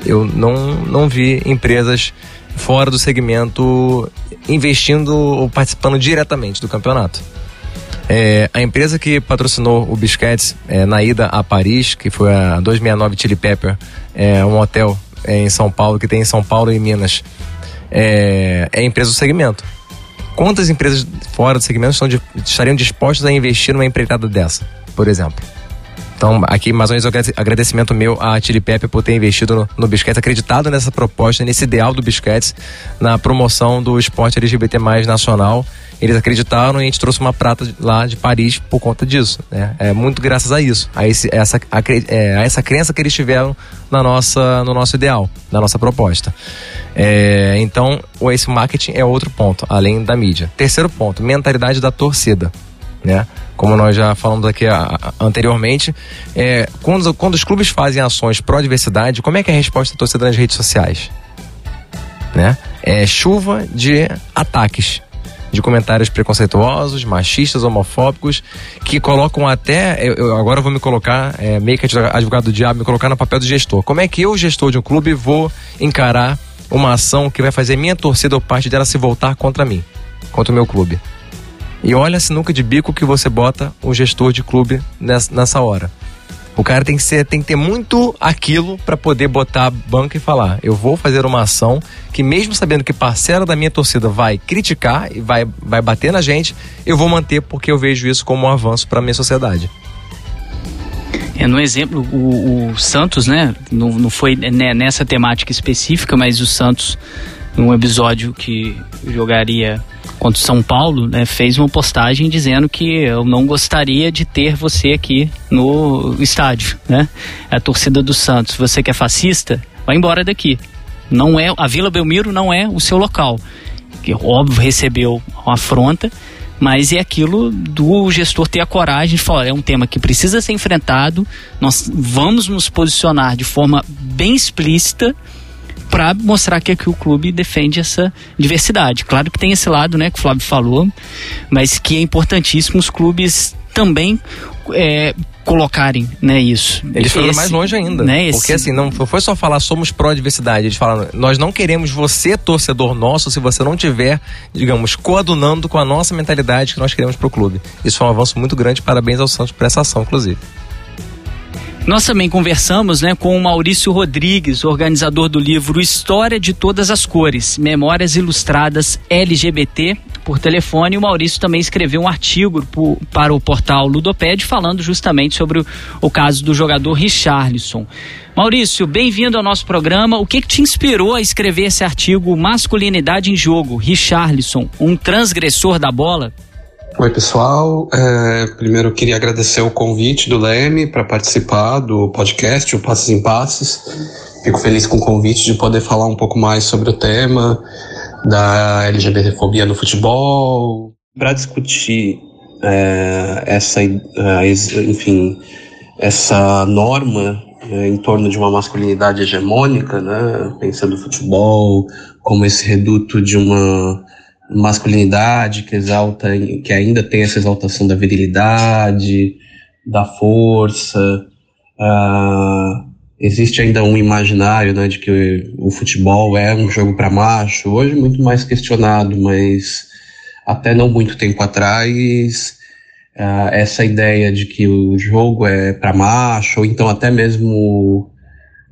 eu não, não vi empresas fora do segmento investindo ou participando diretamente do campeonato. É, a empresa que patrocinou o Biscuits é, na ida a Paris, que foi a 269 Chili Pepper, é um hotel é, em São Paulo, que tem em São Paulo e Minas, é, é empresa do segmento. Quantas empresas fora do segmento estão de, estariam dispostas a investir numa empreitada dessa, por exemplo? Então, aqui mais vez agradecimento meu a Chili Pepe por ter investido no, no acreditado nessa proposta, nesse ideal do Bisquets, na promoção do esporte LGBT mais nacional. Eles acreditaram e a gente trouxe uma prata lá de Paris por conta disso. Né? É muito graças a isso, a, esse, essa, a, é, a essa crença que eles tiveram na nossa, no nosso ideal, na nossa proposta. É, então, esse marketing é outro ponto, além da mídia. Terceiro ponto, mentalidade da torcida. Né? Como nós já falamos aqui anteriormente, é, quando, quando os clubes fazem ações pró-diversidade, como é que é a resposta da torcida nas redes sociais? Né? É chuva de ataques de comentários preconceituosos, machistas, homofóbicos, que colocam até. Eu, eu agora vou me colocar, é, meio que advogado do diabo, me colocar no papel do gestor. Como é que eu, gestor de um clube, vou encarar uma ação que vai fazer minha torcida ou parte dela se voltar contra mim, contra o meu clube? E olha a sinuca de bico que você bota um gestor de clube nessa, nessa hora. O cara tem que, ser, tem que ter muito aquilo para poder botar a banca e falar: eu vou fazer uma ação que, mesmo sabendo que parcela da minha torcida vai criticar e vai, vai bater na gente, eu vou manter porque eu vejo isso como um avanço para minha sociedade. É, no exemplo, o, o Santos, né? Não, não foi nessa temática específica, mas o Santos, num episódio que jogaria contra o São Paulo, né, fez uma postagem dizendo que eu não gostaria de ter você aqui no estádio, né? A torcida do Santos, você que é fascista, vai embora daqui. Não é a Vila Belmiro não é o seu local. Que óbvio recebeu uma afronta, mas é aquilo do gestor ter a coragem de falar, é um tema que precisa ser enfrentado, nós vamos nos posicionar de forma bem explícita para mostrar que aqui o clube defende essa diversidade. Claro que tem esse lado, né, que o Flávio falou, mas que é importantíssimo os clubes também é, colocarem né, isso. Eles foram mais longe ainda. Né, esse... Porque assim, não foi só falar somos pró-diversidade. Eles falaram, nós não queremos você, torcedor nosso, se você não tiver, digamos, coadunando com a nossa mentalidade que nós queremos para o clube. Isso foi um avanço muito grande. Parabéns ao Santos por essa ação, inclusive. Nós também conversamos né, com o Maurício Rodrigues, organizador do livro História de Todas as Cores, Memórias Ilustradas LGBT, por telefone. O Maurício também escreveu um artigo por, para o portal Ludoped falando justamente sobre o, o caso do jogador Richarlison. Maurício, bem-vindo ao nosso programa. O que, que, te inspirou a escrever esse artigo Masculinidade em Jogo, Richarlison, um transgressor da bola? Oi, pessoal. É, primeiro eu queria agradecer o convite do Leme para participar do podcast, o Passos em Passes. Fico feliz com o convite de poder falar um pouco mais sobre o tema da LGBTfobia no futebol. Para discutir é, essa, é, enfim, essa norma é, em torno de uma masculinidade hegemônica, né, pensando o futebol como esse reduto de uma masculinidade que exalta, que ainda tem essa exaltação da virilidade, da força. Uh, existe ainda um imaginário né, de que o futebol é um jogo para macho, hoje muito mais questionado, mas até não muito tempo atrás, uh, essa ideia de que o jogo é para macho, ou então até mesmo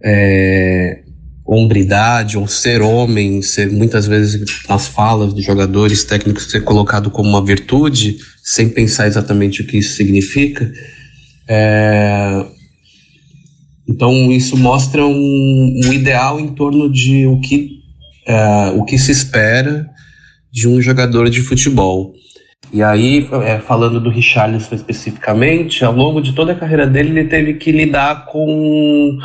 é, hombridade ou ser homem, ser muitas vezes nas falas de jogadores técnicos ser colocado como uma virtude, sem pensar exatamente o que isso significa. É... Então isso mostra um, um, ideal em torno de o que, é, o que se espera de um jogador de futebol. E aí, é, falando do Richarlison especificamente, ao longo de toda a carreira dele, ele teve que lidar com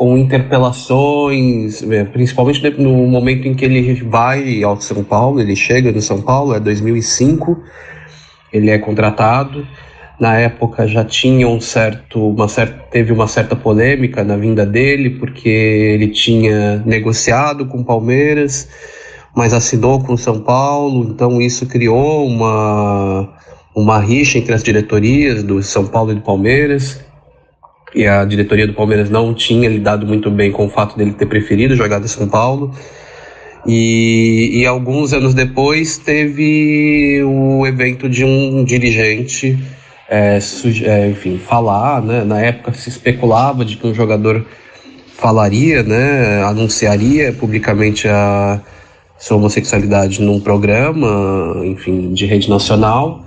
com interpelações, é, principalmente no momento em que ele vai ao São Paulo, ele chega no São Paulo, é 2005, ele é contratado. Na época já tinha um certo, uma certa, teve uma certa polêmica na vinda dele, porque ele tinha negociado com o Palmeiras, mas assinou com o São Paulo, então isso criou uma, uma rixa entre as diretorias do São Paulo e do Palmeiras e a diretoria do Palmeiras não tinha lidado muito bem com o fato dele ter preferido jogar em São Paulo. E, e, alguns anos depois teve o evento de um dirigente, é, é, enfim, falar, né? Na época se especulava de que um jogador falaria, né? Anunciaria publicamente a sua homossexualidade num programa, enfim, de rede nacional.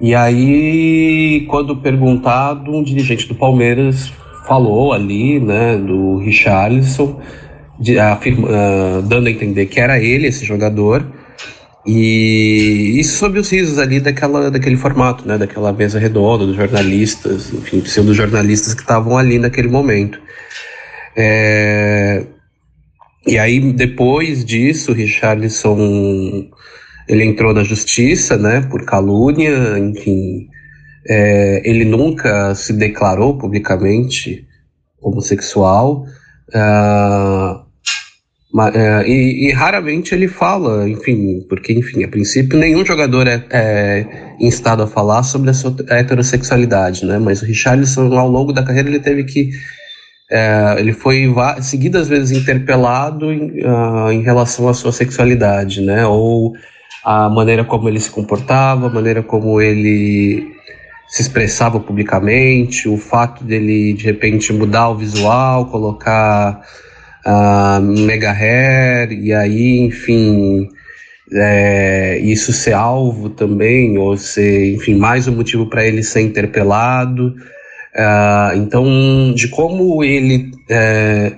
E aí, quando perguntado, um dirigente do Palmeiras falou ali, né, do Richarlison, de, afirma, uh, dando a entender que era ele esse jogador. E isso sob os risos ali daquela, daquele formato, né, daquela mesa redonda dos jornalistas, enfim, pseudo-jornalistas que estavam ali naquele momento. É... E aí, depois disso, o Richarlison ele entrou na justiça, né, por calúnia, enfim. É, ele nunca se declarou publicamente homossexual. Uh, é, e, e, raramente ele fala, enfim, porque, enfim, a princípio nenhum jogador é, é instado a falar sobre a sua heterossexualidade, né? Mas o Richarlison, ao longo da carreira, ele teve que. É, ele foi seguidas vezes interpelado em, uh, em relação à sua sexualidade, né? Ou a maneira como ele se comportava, a maneira como ele se expressava publicamente, o fato dele de repente mudar o visual, colocar uh, mega hair, e aí, enfim, é, isso ser alvo também, ou ser, enfim, mais um motivo para ele ser interpelado. Uh, então, de como ele, é,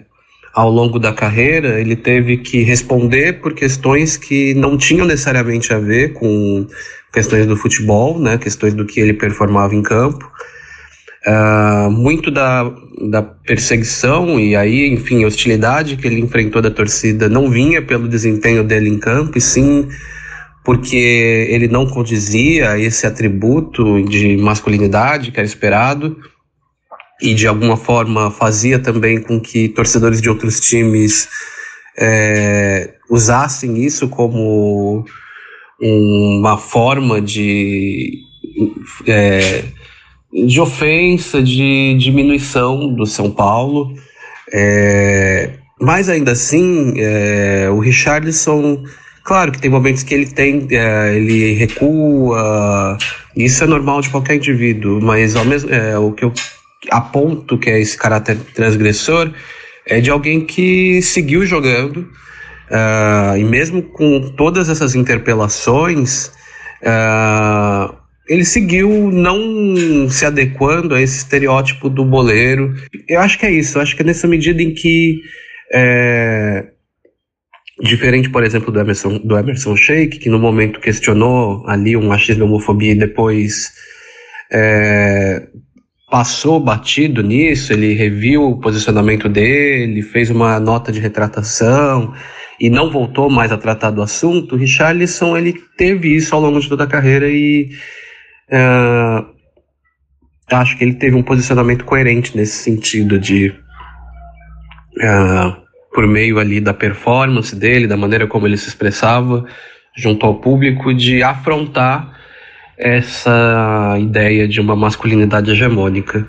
ao longo da carreira, ele teve que responder por questões que não tinham necessariamente a ver com questões do futebol, né, questões do que ele performava em campo, Uh, muito da, da perseguição e aí, enfim, hostilidade que ele enfrentou da torcida não vinha pelo desempenho dele em campo, e sim porque ele não condizia esse atributo de masculinidade que era esperado e de alguma forma fazia também com que torcedores de outros times é, usassem isso como uma forma de é, de ofensa, de diminuição do São Paulo. É, mas ainda assim, é, o Richardson, claro que tem momentos que ele tem, é, ele recua, isso é normal de qualquer indivíduo, mas ao mesmo, é, o que eu aponto que é esse caráter transgressor é de alguém que seguiu jogando, uh, e mesmo com todas essas interpelações, uh, ele seguiu não se adequando a esse estereótipo do boleiro. Eu acho que é isso, eu acho que é nessa medida em que. É, diferente, por exemplo, do Emerson, do Emerson Sheik, que no momento questionou ali um machismo homofobia e depois é, passou batido nisso, ele reviu o posicionamento dele, fez uma nota de retratação e não voltou mais a tratar do assunto, Richarlison ele teve isso ao longo de toda a carreira e Uh, acho que ele teve um posicionamento coerente nesse sentido de uh, por meio ali da performance dele, da maneira como ele se expressava junto ao público, de afrontar essa ideia de uma masculinidade hegemônica.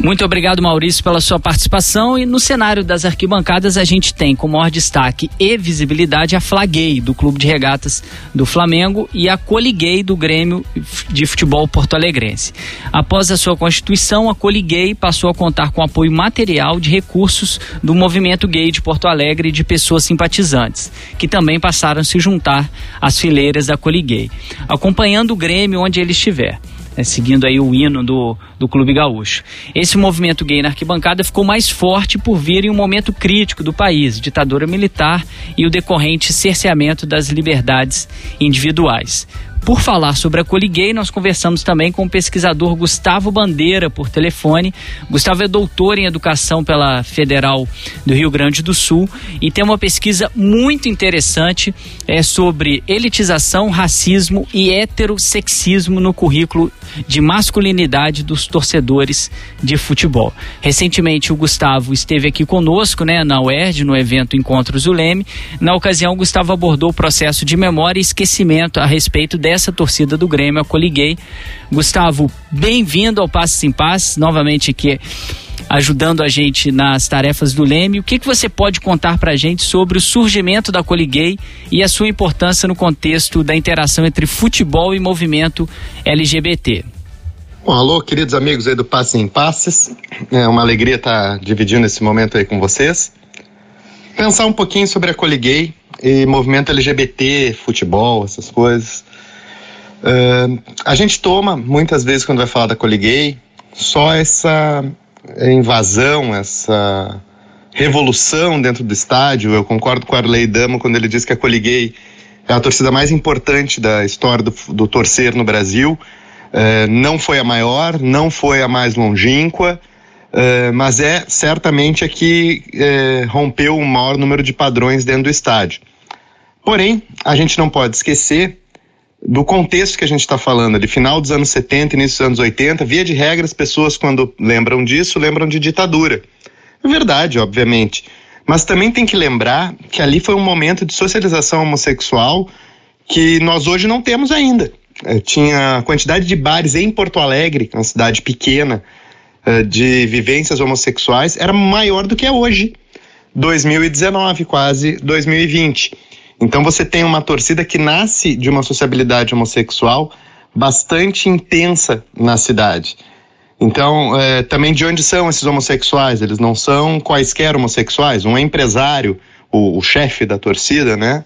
Muito obrigado, Maurício, pela sua participação. E no cenário das arquibancadas, a gente tem como maior destaque e visibilidade a Flaguei, do Clube de Regatas do Flamengo, e a Coliguei, do Grêmio de Futebol Porto Alegrense. Após a sua constituição, a Coliguei passou a contar com apoio material de recursos do movimento gay de Porto Alegre e de pessoas simpatizantes, que também passaram a se juntar às fileiras da Coliguei, acompanhando o Grêmio onde ele estiver né, seguindo aí o hino do, do Clube Gaúcho. Esse movimento gay na arquibancada ficou mais forte por vir em um momento crítico do país, ditadura militar e o decorrente cerceamento das liberdades individuais. Por falar sobre a Coliguei, nós conversamos também com o pesquisador Gustavo Bandeira por telefone. Gustavo é doutor em educação pela Federal do Rio Grande do Sul e tem uma pesquisa muito interessante é, sobre elitização, racismo e heterossexismo no currículo de masculinidade dos torcedores de futebol. Recentemente o Gustavo esteve aqui conosco, né, na UERJ, no evento Encontros do Leme. Na ocasião, o Gustavo abordou o processo de memória e esquecimento a respeito dessa torcida do Grêmio, a Coliguei. Gustavo, bem-vindo ao Passos em Paz, novamente aqui ajudando a gente nas tarefas do Leme. O que, que você pode contar para a gente sobre o surgimento da Coliguei e a sua importância no contexto da interação entre futebol e movimento LGBT? Bom, alô, queridos amigos aí do Passe em Passes. É uma alegria estar dividindo esse momento aí com vocês. Pensar um pouquinho sobre a Coliguei e movimento LGBT, futebol, essas coisas. Uh, a gente toma, muitas vezes, quando vai falar da Coliguei, só essa invasão, essa revolução dentro do estádio. Eu concordo com o Arley Damo quando ele diz que a Coliguei é a torcida mais importante da história do, do torcer no Brasil. Uh, não foi a maior, não foi a mais longínqua, uh, mas é certamente a que uh, rompeu o maior número de padrões dentro do estádio. Porém, a gente não pode esquecer do contexto que a gente está falando, de final dos anos 70, início dos anos 80, via de regra, as pessoas, quando lembram disso, lembram de ditadura. É verdade, obviamente. Mas também tem que lembrar que ali foi um momento de socialização homossexual que nós hoje não temos ainda. É, tinha a quantidade de bares em Porto Alegre, uma cidade pequena, é, de vivências homossexuais, era maior do que é hoje. 2019, quase 2020. Então você tem uma torcida que nasce de uma sociabilidade homossexual bastante intensa na cidade. Então, é, também de onde são esses homossexuais? Eles não são quaisquer homossexuais. Um é empresário, o, o chefe da torcida, né?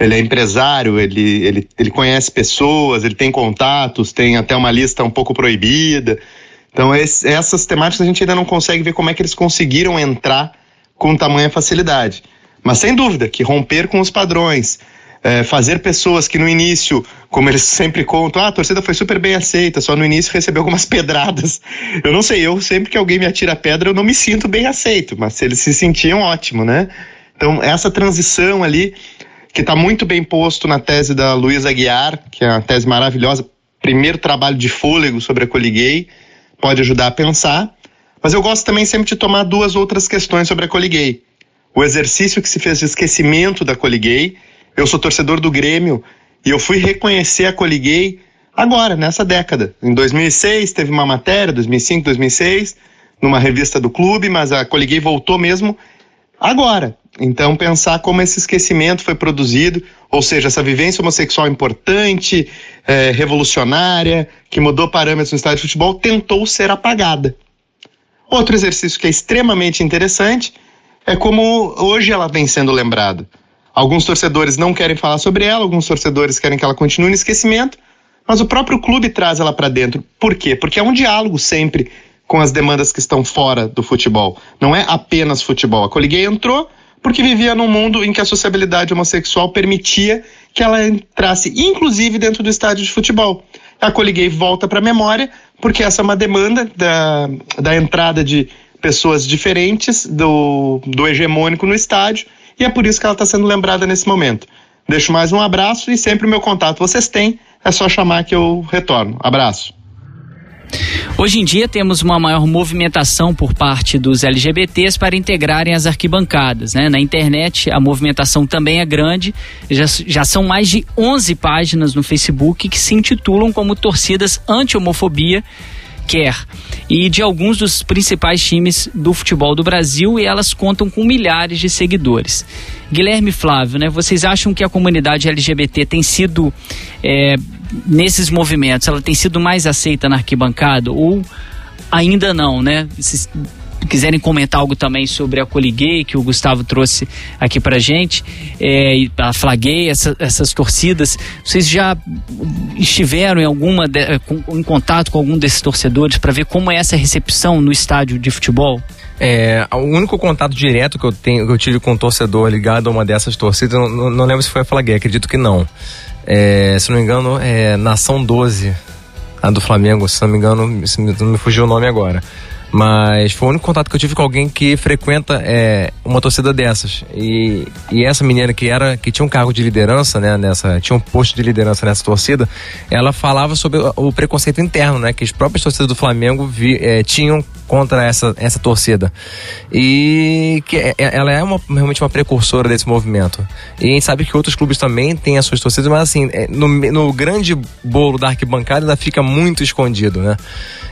Ele é empresário, ele, ele, ele conhece pessoas, ele tem contatos, tem até uma lista um pouco proibida. Então, esse, essas temáticas a gente ainda não consegue ver como é que eles conseguiram entrar com tamanha facilidade. Mas sem dúvida que romper com os padrões, é, fazer pessoas que no início, como eles sempre contam, ah, a torcida foi super bem aceita, só no início recebeu algumas pedradas. Eu não sei, eu sempre que alguém me atira pedra, eu não me sinto bem aceito, mas eles se sentiam, ótimo, né? Então, essa transição ali, que está muito bem posto na tese da Luísa Aguiar, que é uma tese maravilhosa, primeiro trabalho de fôlego sobre a coliguei, pode ajudar a pensar. Mas eu gosto também sempre de tomar duas outras questões sobre a coliguei o exercício que se fez de esquecimento da Coliguei. Eu sou torcedor do Grêmio e eu fui reconhecer a Coliguei agora, nessa década. Em 2006 teve uma matéria, 2005, 2006, numa revista do clube, mas a Coliguei voltou mesmo agora. Então, pensar como esse esquecimento foi produzido, ou seja, essa vivência homossexual importante, é, revolucionária, que mudou parâmetros no estádio de futebol, tentou ser apagada. Outro exercício que é extremamente interessante é como hoje ela vem sendo lembrada. Alguns torcedores não querem falar sobre ela, alguns torcedores querem que ela continue no esquecimento, mas o próprio clube traz ela para dentro. Por quê? Porque é um diálogo sempre com as demandas que estão fora do futebol. Não é apenas futebol. A Coliguei entrou porque vivia num mundo em que a sociabilidade homossexual permitia que ela entrasse, inclusive, dentro do estádio de futebol. A Coliguei volta para a memória porque essa é uma demanda da, da entrada de pessoas diferentes do, do hegemônico no estádio e é por isso que ela está sendo lembrada nesse momento. Deixo mais um abraço e sempre o meu contato vocês têm, é só chamar que eu retorno. Abraço. Hoje em dia temos uma maior movimentação por parte dos LGBTs para integrarem as arquibancadas. Né? Na internet a movimentação também é grande, já, já são mais de 11 páginas no Facebook que se intitulam como torcidas anti-homofobia e de alguns dos principais times do futebol do Brasil e elas contam com milhares de seguidores. Guilherme Flávio, né? Vocês acham que a comunidade LGBT tem sido é, nesses movimentos, ela tem sido mais aceita na arquibancada ou ainda não, né? Quiserem comentar algo também sobre a Coliguei, que o Gustavo trouxe aqui pra gente, é, a Flaguei, essa, essas torcidas, vocês já estiveram em alguma de, em contato com algum desses torcedores para ver como é essa recepção no estádio de futebol? É, o único contato direto que eu, tenho, que eu tive com um torcedor ligado a uma dessas torcidas, não, não lembro se foi a Flaguei, acredito que não. É, se não me engano, é Nação 12, a do Flamengo, se não me engano, não me fugiu o nome agora. Mas foi o único contato que eu tive com alguém que frequenta é, uma torcida dessas. E, e essa menina que era que tinha um cargo de liderança, né, nessa, tinha um posto de liderança nessa torcida, ela falava sobre o preconceito interno, né, que as próprias torcidas do Flamengo vi, é, tinham contra essa, essa torcida. E que é, é, ela é uma, realmente uma precursora desse movimento. E a gente sabe que outros clubes também têm as suas torcidas, mas assim, é, no, no grande bolo da arquibancada ainda fica muito escondido, né?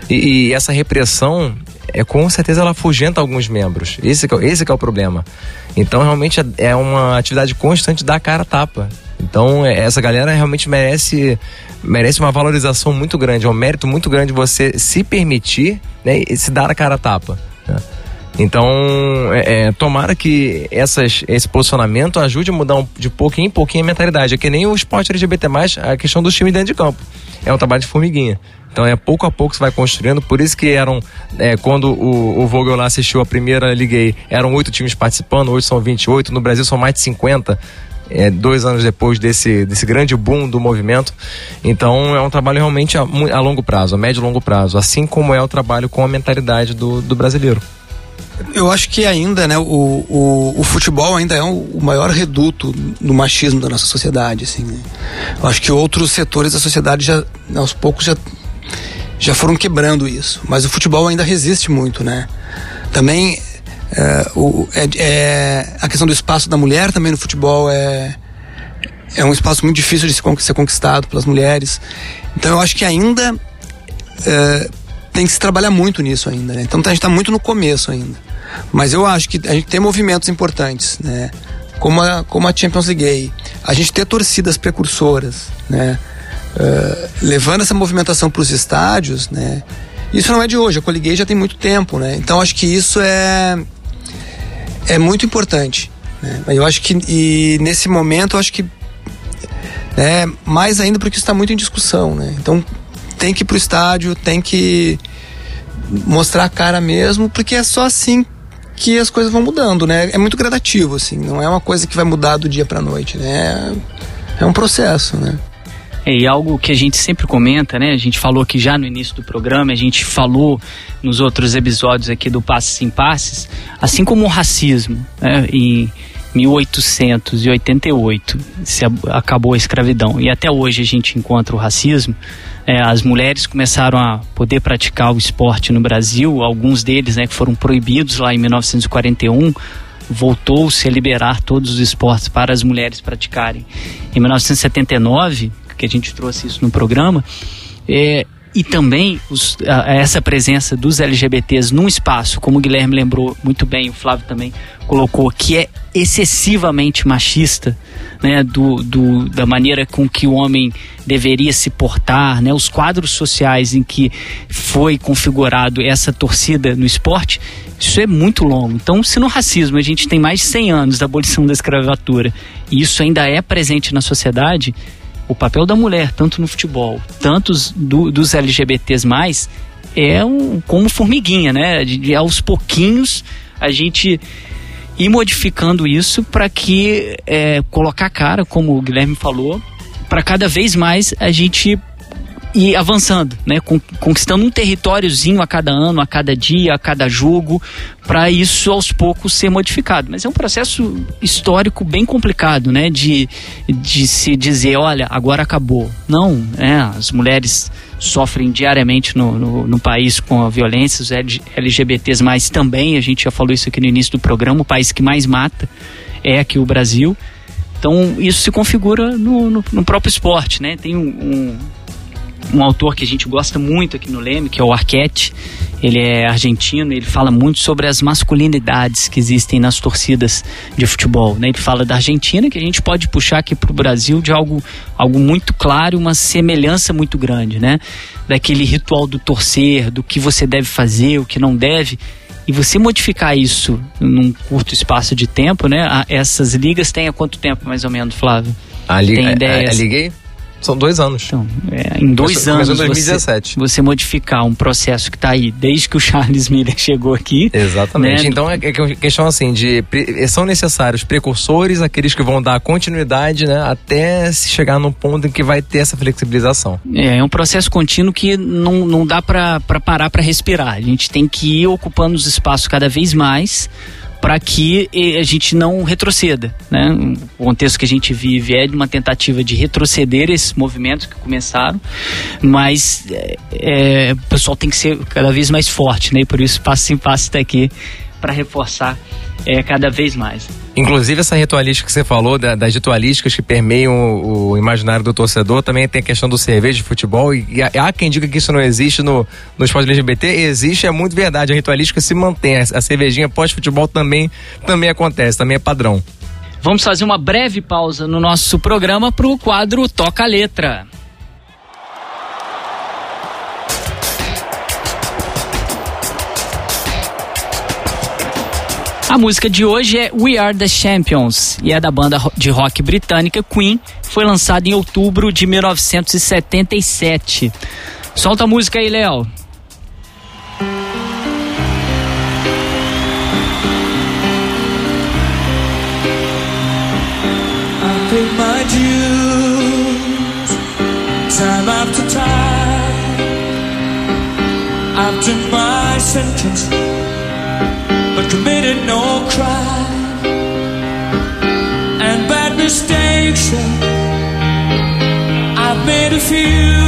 E, e, essa repressão, é com certeza ela afugenta alguns membros. Esse, esse é o problema. Então, realmente é uma atividade constante da cara tapa. Então, é, essa galera realmente merece merece uma valorização muito grande, é um mérito muito grande você se permitir né, e se dar a cara a tapa. Né? Então, é, é, tomara que essas, esse posicionamento ajude a mudar um, de pouquinho em pouquinho a mentalidade. É que nem o esporte LGBT, a questão dos times dentro de campo. É um trabalho de formiguinha. Então é pouco a pouco você vai construindo. Por isso que eram, é, quando o, o Vogel lá assistiu a primeira Liguei, eram oito times participando, hoje são 28, no Brasil são mais de 50. É, dois anos depois desse, desse grande boom do movimento. Então é um trabalho realmente a, a longo prazo, a médio e longo prazo, assim como é o trabalho com a mentalidade do, do brasileiro. Eu acho que ainda, né, o, o, o futebol ainda é o, maior reduto do machismo da nossa sociedade, assim. Né? Eu acho que outros setores da sociedade já, aos poucos, já, já foram quebrando isso. Mas o futebol ainda resiste muito, né? Também é, é, é, a questão do espaço da mulher também no futebol é, é um espaço muito difícil de ser conquistado pelas mulheres. Então eu acho que ainda é, tem que se trabalhar muito nisso ainda, né? Então a gente está muito no começo ainda. Mas eu acho que a gente tem movimentos importantes, né? Como a, como a Champions League, a gente ter torcidas precursoras, né? Uh, levando essa movimentação para os estádios, né? Isso não é de hoje, a Coliguei já tem muito tempo, né? Então acho que isso é é muito importante. Né? Eu acho que e nesse momento eu acho que é mais ainda porque está muito em discussão, né? Então tem que ir pro estádio, tem que mostrar a cara mesmo, porque é só assim que as coisas vão mudando, né? É muito gradativo, assim, não é uma coisa que vai mudar do dia pra noite, né? É um processo, né? É, e algo que a gente sempre comenta, né? A gente falou aqui já no início do programa, a gente falou nos outros episódios aqui do Passes em Passes, assim como o racismo, né? Em 1888 se acabou a escravidão e até hoje a gente encontra o racismo é, as mulheres começaram a poder praticar o esporte no Brasil, alguns deles né, que foram proibidos lá em 1941, voltou-se a liberar todos os esportes para as mulheres praticarem. Em 1979, que a gente trouxe isso no programa, é, e também os, a, essa presença dos LGBTs num espaço, como o Guilherme lembrou muito bem, o Flávio também colocou, que é excessivamente machista, né, do, do, da maneira com que o homem deveria se portar, né, os quadros sociais em que foi configurado essa torcida no esporte, isso é muito longo. Então, se no racismo a gente tem mais de 100 anos da abolição da escravatura e isso ainda é presente na sociedade, o papel da mulher, tanto no futebol, tantos do, dos LGBTs mais, é um, como formiguinha, né? De, de, aos pouquinhos a gente ir modificando isso para que é, colocar a cara, como o Guilherme falou, para cada vez mais a gente ir avançando, né? Conquistando um territóriozinho a cada ano, a cada dia, a cada jogo, para isso aos poucos ser modificado. Mas é um processo histórico bem complicado, né? De, de se dizer, olha, agora acabou. Não, né? As mulheres sofrem diariamente no, no, no, país com a violência, os LGBTs mais também, a gente já falou isso aqui no início do programa, o país que mais mata é aqui o Brasil. Então isso se configura no, no, no próprio esporte, né? Tem um, um um autor que a gente gosta muito aqui no Leme, que é o Arquette. Ele é argentino, ele fala muito sobre as masculinidades que existem nas torcidas de futebol. Né? Ele fala da Argentina, que a gente pode puxar aqui para o Brasil de algo, algo muito claro, uma semelhança muito grande, né? Daquele ritual do torcer, do que você deve fazer, o que não deve. E você modificar isso num curto espaço de tempo, né? Essas ligas têm há quanto tempo, mais ou menos, Flávio? A, li Tem ideia? A, a, a liguei? São dois anos. Então, é, em dois Começou, anos. Em 2017. Você, você, modificar um processo que está aí desde que o Charles Miller chegou aqui. Exatamente. Né? Então é, é questão assim de são necessários precursores, aqueles que vão dar continuidade, né, até se chegar no ponto em que vai ter essa flexibilização. É, é um processo contínuo que não, não dá para parar para respirar. A gente tem que ir ocupando os espaços cada vez mais para que a gente não retroceda. Né? O contexto que a gente vive é de uma tentativa de retroceder esses movimentos que começaram, mas é, é, o pessoal tem que ser cada vez mais forte, né? e por isso passo em passo está aqui para reforçar é, cada vez mais. Inclusive, essa ritualística que você falou, da, das ritualísticas que permeiam o, o, imaginário do torcedor, também tem a questão do cerveja de futebol. E, e há quem diga que isso não existe no, no esporte LGBT. Existe, é muito verdade. A ritualística se mantém. A, a cervejinha pós-futebol também, também acontece, também é padrão. Vamos fazer uma breve pausa no nosso programa para o quadro Toca a Letra. A música de hoje é We Are the Champions e é da banda de rock britânica Queen. Foi lançada em outubro de 1977. Solta a música aí, Léo. time after time. Done my sentence, but committed no crime. And bad mistakes, uh, I've made a few.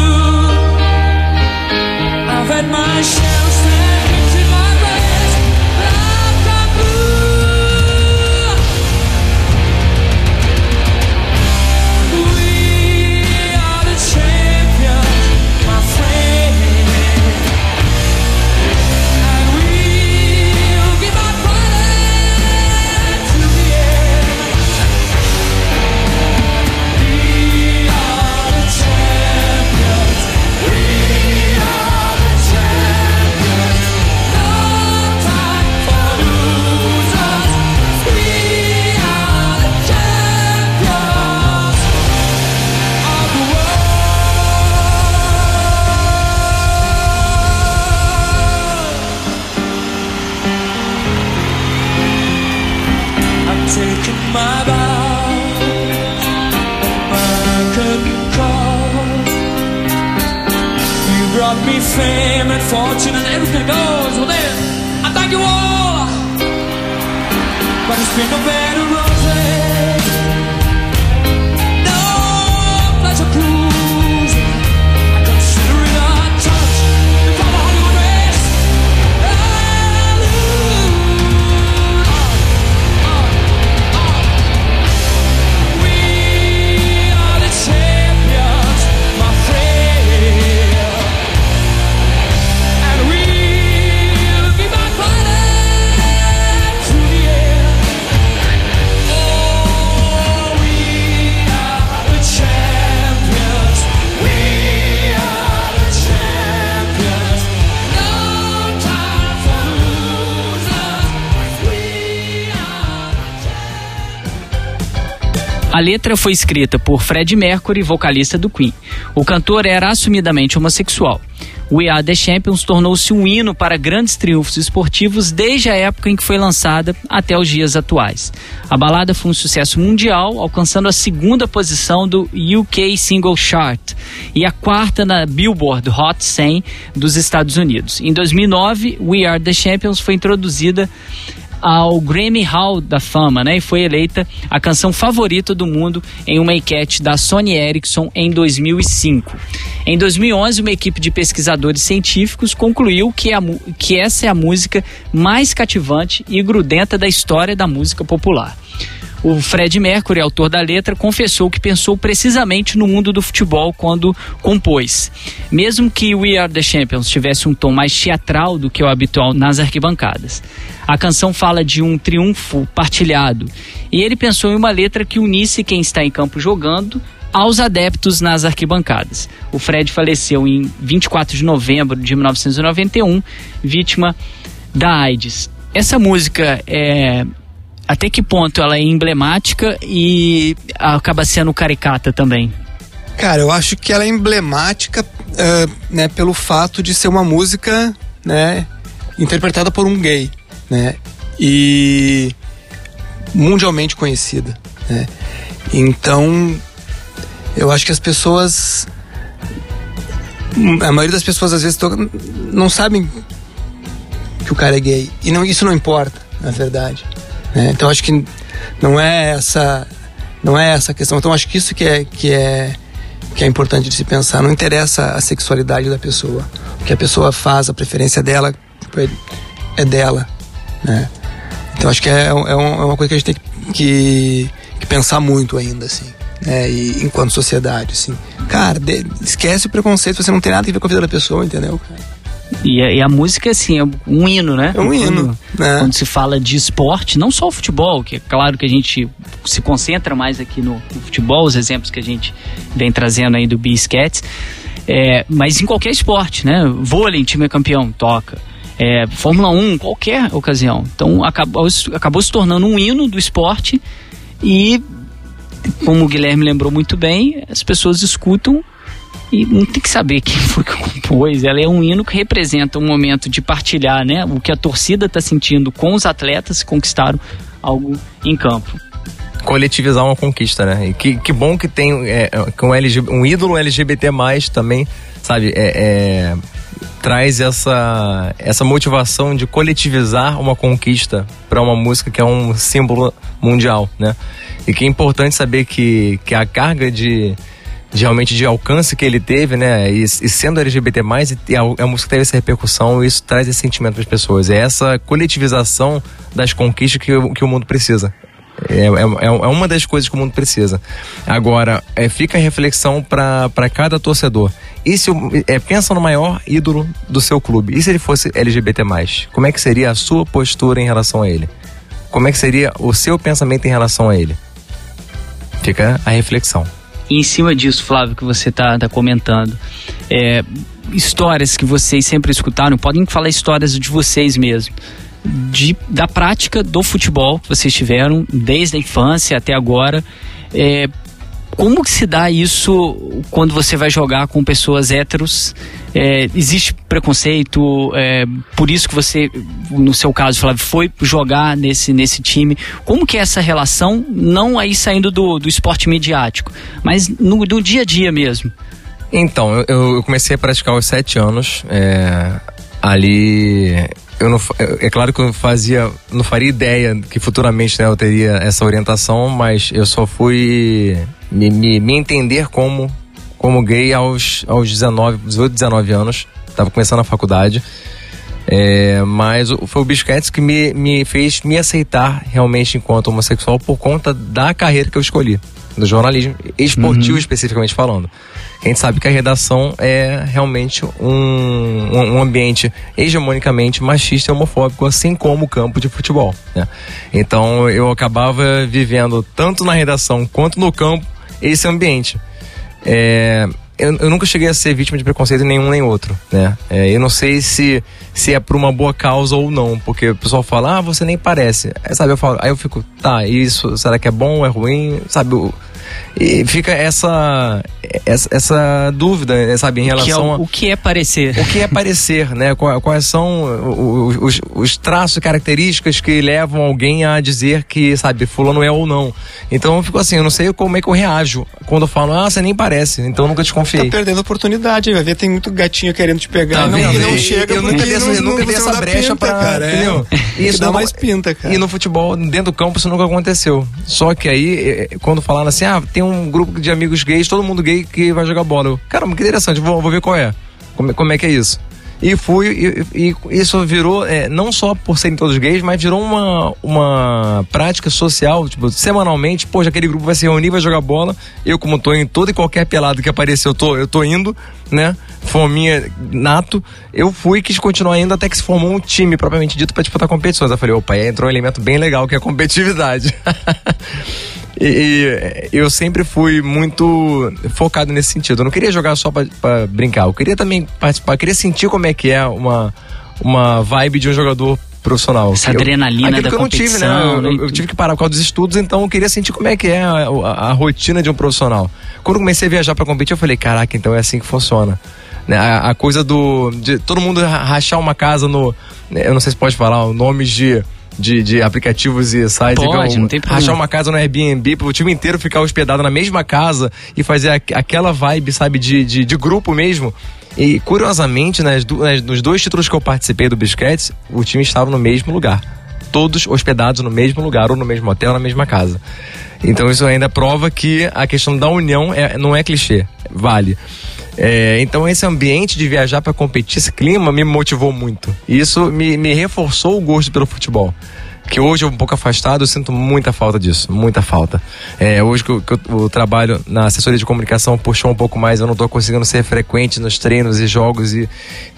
Letra foi escrita por Fred Mercury, vocalista do Queen. O cantor era assumidamente homossexual. We Are the Champions tornou-se um hino para grandes triunfos esportivos desde a época em que foi lançada até os dias atuais. A balada foi um sucesso mundial, alcançando a segunda posição do UK Single Chart e a quarta na Billboard Hot 100 dos Estados Unidos. Em 2009, We Are the Champions foi introduzida ao Grammy Hall da Fama, né? E foi eleita a canção favorita do mundo em uma enquete da Sony Ericsson em 2005. Em 2011, uma equipe de pesquisadores científicos concluiu que, a, que essa é a música mais cativante e grudenta da história da música popular. O Fred Mercury, autor da letra, confessou que pensou precisamente no mundo do futebol quando compôs. Mesmo que We Are the Champions tivesse um tom mais teatral do que o habitual nas arquibancadas. A canção fala de um triunfo partilhado. E ele pensou em uma letra que unisse quem está em campo jogando aos adeptos nas arquibancadas. O Fred faleceu em 24 de novembro de 1991, vítima da AIDS. Essa música é até que ponto ela é emblemática e acaba sendo caricata também? Cara, eu acho que ela é emblemática uh, né, pelo fato de ser uma música né, interpretada por um gay né, e mundialmente conhecida. Né? Então, eu acho que as pessoas. A maioria das pessoas às vezes não sabem que o cara é gay. E não, isso não importa, na verdade. Né? Então acho que não é essa não é essa a questão. Então acho que isso que é que é que é importante de se pensar. Não interessa a sexualidade da pessoa. O que a pessoa faz, a preferência dela é dela, né? Então acho que é, é, é uma coisa que a gente tem que, que pensar muito ainda, assim. Né? E, enquanto sociedade, assim. Cara, de, esquece o preconceito, você não tem nada a ver com a vida da pessoa, entendeu? E a, e a, música, assim, é um hino, né? É um hino. Quando, né? quando, se fala de esporte, não só o futebol, que é claro que a gente se concentra mais aqui no, no futebol, os exemplos que a gente vem trazendo aí do Biscats, é, mas em qualquer esporte, né? Vôlei, time campeão, toca. é, Fórmula 1, qualquer ocasião. Então acabou, acabou se tornando um hino do esporte e, como o Guilherme lembrou muito bem, as pessoas escutam e não tem que saber quem foi que compôs. Ela é um hino que representa um momento de partilhar né, o que a torcida está sentindo com os atletas que conquistaram algo em campo coletivizar uma conquista, né? E que, que bom que tem é, um, LG, um ídolo LGBT também, sabe? É, é, traz essa, essa motivação de coletivizar uma conquista para uma música que é um símbolo mundial, né? E que é importante saber que, que a carga de, realmente de alcance que ele teve, né? E, e sendo LGBT+, e a, a, música teve essa repercussão, isso traz esse sentimento para as pessoas. É essa coletivização das conquistas que, que o mundo precisa. É, é, é, é, uma das coisas que o mundo precisa. Agora, é, fica a reflexão para cada torcedor. E se é, pensa no maior ídolo do seu clube. E se ele fosse LGBT? Como é que seria a sua postura em relação a ele? Como é que seria o seu pensamento em relação a ele? Fica a reflexão. E em cima disso, Flávio, que você está tá comentando, é, histórias que vocês sempre escutaram, podem falar histórias de vocês mesmo de, da prática do futebol que vocês tiveram desde a infância até agora. É, como que se dá isso quando você vai jogar com pessoas héteros? É, existe preconceito? É, por isso que você, no seu caso, Flávio, foi jogar nesse, nesse time. Como que é essa relação, não aí saindo do, do esporte midiático, mas no, no dia a dia mesmo? Então, eu, eu comecei a praticar aos sete anos. É, ali eu não, é claro que eu fazia, não faria ideia que futuramente né, eu teria essa orientação, mas eu só fui me, me, me entender como, como gay aos, aos 19, 18, 19 anos. Tava começando a faculdade. É, mas foi o Bisquetes que me, me fez me aceitar realmente enquanto homossexual por conta da carreira que eu escolhi, do jornalismo esportivo uhum. especificamente falando a gente sabe que a redação é realmente um, um ambiente hegemonicamente machista e homofóbico, assim como o campo de futebol. Né? Então eu acabava vivendo tanto na redação quanto no campo esse ambiente. É, eu, eu, nunca cheguei a ser vítima de preconceito nenhum nem outro, né? É, eu não sei se, se é por uma boa causa ou não, porque o pessoal fala, ah, você nem parece. Aí, sabe, eu falo, aí eu fico, tá, isso, será que é bom, é ruim? Sabe, e fica essa, essa, essa dúvida, né, sabe, em relação que é o, a, o que é parecer. O que é parecer, né? Quais são os, os, os traços, características que levam alguém a dizer que, sabe, fulano é ou não. Então eu fico assim, eu não sei como é que eu reajo quando eu falo, ah, você nem parece, então eu nunca desconfiei. Tá perdendo a oportunidade, vai ver, tem muito gatinho querendo te pegar tá e, não, e não, chega eu nunca dei, eu nunca dei essa brecha pinta, pra, cara, é. entendeu? É. Isso dá mais pinta, cara. E no futebol, dentro do campo, isso nunca aconteceu. Só que aí, quando falaram assim, ah, tem um grupo de amigos gays, todo mundo gay que vai jogar bola. Eu, Caramba, que interessante, vou, vou ver qual é. Como, como é que é isso? E fui, e, e isso virou, é, não só por serem todos gays, mas virou uma, uma prática social, tipo, semanalmente, poxa, aquele grupo vai se reunir, vai jogar bola. Eu, como tô em todo e qualquer pelado que aparecer, eu tô, eu tô indo, né? Fominha nato. Eu fui e quis continuar indo até que se formou um time propriamente dito para disputar competições. Eu falei, opa, aí entrou um elemento bem legal que é a competitividade. E, e, eu sempre fui muito focado nesse sentido. Eu não queria jogar só para brincar. Eu queria também participar. Eu queria sentir como é que é uma, uma vibe de um jogador profissional. Essa eu, adrenalina da que eu não tive, né? Eu, né? eu, tive que parar por causa dos estudos, então eu queria sentir como é que é a, a, a rotina de um profissional. Quando eu comecei a viajar para competir, eu falei, caraca, então é assim que funciona. Né? A, a, coisa do de todo mundo rachar uma casa no, eu não sei se pode falar, nomes de de, de aplicativos e sites. Pode, igual, não tem problema. Achar uma casa no Airbnb para o time inteiro ficar hospedado na mesma casa e fazer a, aquela vibe, sabe, de, de, de, grupo mesmo. E curiosamente, nas, nas, nos dois títulos que eu participei do Biscuits, o time estava no mesmo lugar. Todos hospedados no mesmo lugar, ou no mesmo hotel, na mesma casa. Então isso ainda prova que a questão da união é, não é clichê, vale. É, então esse ambiente de viajar para competir, esse clima me motivou muito. E isso me, me reforçou o gosto pelo futebol que hoje eu um pouco afastado, eu sinto muita falta disso, muita falta. É, hoje que, eu, que eu, trabalho na assessoria de comunicação puxou um pouco mais, eu não estou conseguindo ser frequente nos treinos e jogos e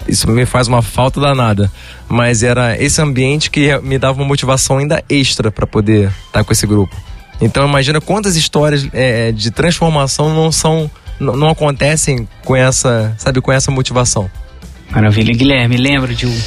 isso me faz uma falta danada. Mas era esse ambiente que me dava uma motivação ainda extra para poder estar tá com esse grupo. Então imagina quantas histórias é, de transformação não são não acontecem com essa, sabe, com essa motivação. Maravilha, Guilherme, lembro de um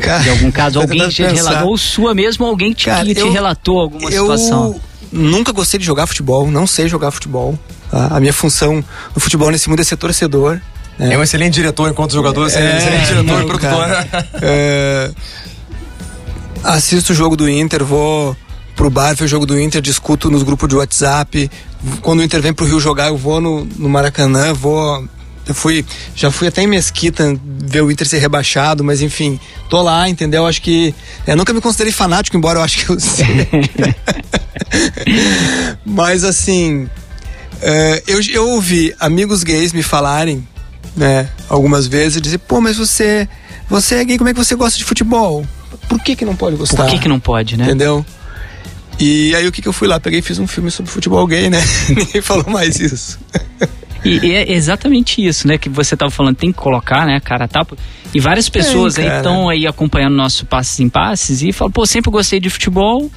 Cara, de algum caso, alguém te relatou, ou sua mesmo, alguém te, Cara, te eu, relatou alguma eu situação? Nunca gostei de jogar futebol, não sei jogar futebol. Tá? A minha função no futebol nesse mundo é ser torcedor. É, é um excelente diretor enquanto jogador, é, é excelente diretor e produtor. É, assisto o jogo do Inter, vou pro bar ver o jogo do Inter, discuto nos grupos de WhatsApp. Quando o Inter vem pro Rio jogar, eu vou no, no Maracanã, vou eu fui, já fui até em Mesquita ver o Inter ser rebaixado, mas enfim, tô lá, entendeu? Acho que. Eu nunca me considerei fanático, embora eu acho que eu mas assim. Uh, eu, eu ouvi amigos gays me falarem, né, algumas vezes, dizer, pô, mas você. Você é gay, como é que você gosta de futebol? Por que, que não pode gostar? Por que, que não pode, né? Entendeu? E aí o que, que eu fui lá? Peguei e fiz um filme sobre futebol gay, né? Ninguém falou mais isso. E, é exatamente isso, né? Que você estava falando, tem que colocar, né, cara tapa. E várias pessoas aí estão aí acompanhando nosso Passes em Passes e falam, pô, sempre gostei de futebol,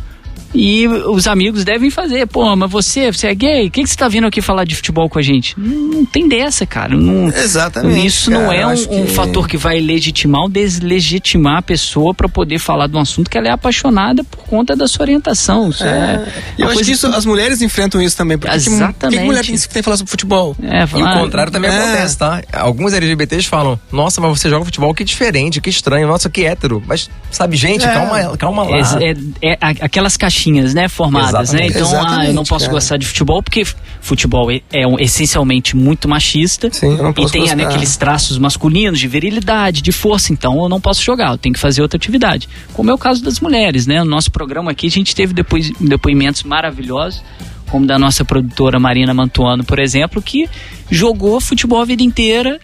e os amigos devem fazer. Pô, mas você, você é gay? O que, que você tá vindo aqui falar de futebol com a gente? Não, tem dessa, cara. Não, Exatamente. Isso cara, não é um, que... um, fator que vai legitimar ou deslegitimar a pessoa para poder falar de um assunto que ela é apaixonada por conta da sua orientação. Isso é. é eu acho que isso, as mulheres enfrentam isso também. Porque Exatamente. Que, que mulher tem que tem falar sobre futebol? É, falar, e o contrário também é. acontece, tá? Alguns LGBTs falam: Nossa, mas você joga futebol, que diferente, que estranho, nossa, que hétero. Mas, sabe, gente, é. calma, calma lá. É, é, aquelas caixinhas, né, formadas formadas, né? Então, ah, eu não posso cara. gostar de futebol porque futebol é, é um, essencialmente muito machista Sim, eu não posso e tem né, aqueles traços masculinos de virilidade, de força. Então, eu não posso jogar, eu tenho que fazer outra atividade. Como é o caso das mulheres, né? No nosso programa aqui, a gente teve depois, depoimentos maravilhosos como da nossa produtora Marina Mantuano, por exemplo, que jogou futebol a vida inteira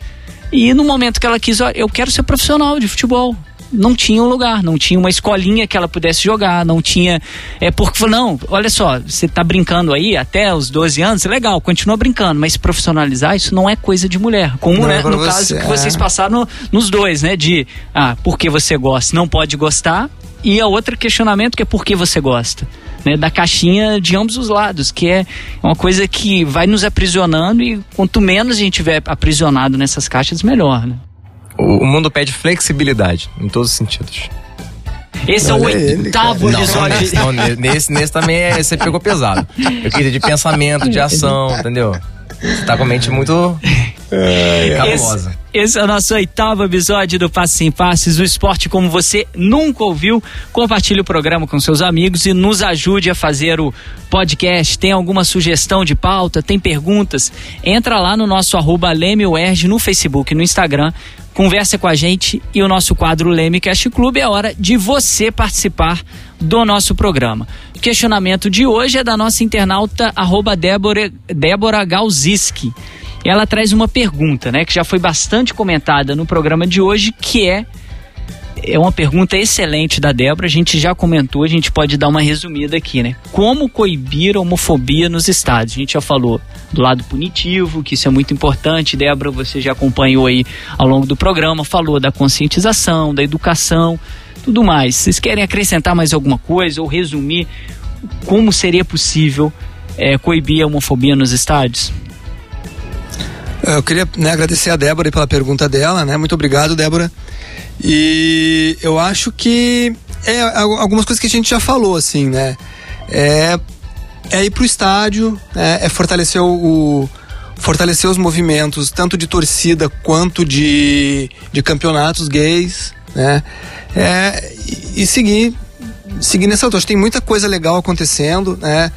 e no momento que ela quis, ó, eu quero ser profissional de futebol não tinha um lugar, não tinha uma escolinha que ela pudesse jogar, não tinha. É porque não, olha só, você tá brincando aí até os 12 anos, é legal, continua brincando, mas profissionalizar isso não é coisa de mulher. Como, não, né, no você, caso que vocês é. passaram nos dois, né? De ah, porque você gosta, não pode gostar, e a outro questionamento que é por que você gosta. Né, da caixinha de ambos os lados, que é uma coisa que vai nos aprisionando e quanto menos a gente tiver aprisionado nessas caixas, melhor. Né? O mundo pede flexibilidade em todos os sentidos. Esse Olha é o oitavo episódio. Não, não, nesse, nesse também é, você pegou pesado. Eu queria de pensamento, de ação, entendeu? Você tá com a mente muito cabulosa. Esse, esse, é o nosso oitavo episódio do Passos em Passes, o esporte como você nunca ouviu. Compartilhe o programa com seus amigos e nos ajude a fazer o podcast. Tem alguma sugestão de pauta? Tem perguntas? Entra lá no nosso arroba no Facebook no Instagram conversa com a gente e o nosso quadro Leme Cast Club é hora de você participar do nosso programa. O questionamento de hoje é da nossa internauta arroba Débora, Débora Galziski. Ela traz uma pergunta, né, que já foi bastante comentada no programa de hoje, que é é uma pergunta excelente da Débora, a gente já comentou, a gente pode dar uma resumida aqui, né? Como coibir a homofobia nos estádios? A gente já falou do lado punitivo, que isso é muito importante. Débora, você já acompanhou aí ao longo do programa, falou da conscientização, da educação, tudo mais. Vocês querem acrescentar mais alguma coisa ou resumir como seria possível é, coibir a homofobia nos estádios? Eu queria né, agradecer a Débora pela pergunta dela, né? Muito obrigado, Débora. E eu acho que é algumas coisas que a gente já falou, assim, né? É, é ir pro estádio, né? é fortalecer o, fortalecer os movimentos, tanto de torcida quanto de, de campeonatos gays, né? É, e, seguir, seguir nessa que tem muita coisa legal acontecendo, né?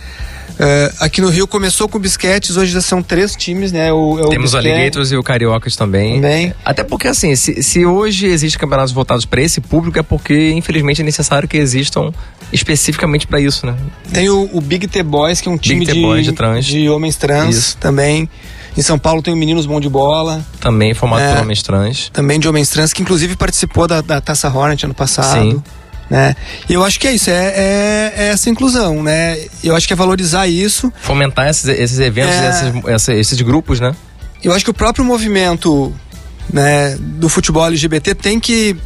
Uh, aqui no Rio começou com bisquetes, hoje já são três times, né? O, é Temos o Alligators e o Cariocas também. também. Até porque, assim, se, se hoje existem campeonatos voltados para esse público, é porque, infelizmente, é necessário que existam especificamente para isso, né? Tem o, o, Big T Boys, que é um time de, Boys de, trans. de homens trans isso. também. Em São Paulo tem o Meninos Bom de Bola. Também formado é, por homens trans. Também de homens trans, que inclusive participou da, da Taça Hornet ano passado. Sim né? E eu acho que é isso, é, é, é, essa inclusão, né? Eu acho que é valorizar isso. Fomentar esses, esses eventos, é... esses, esses grupos, né? Eu acho que o próprio movimento né, do futebol LGBT tem que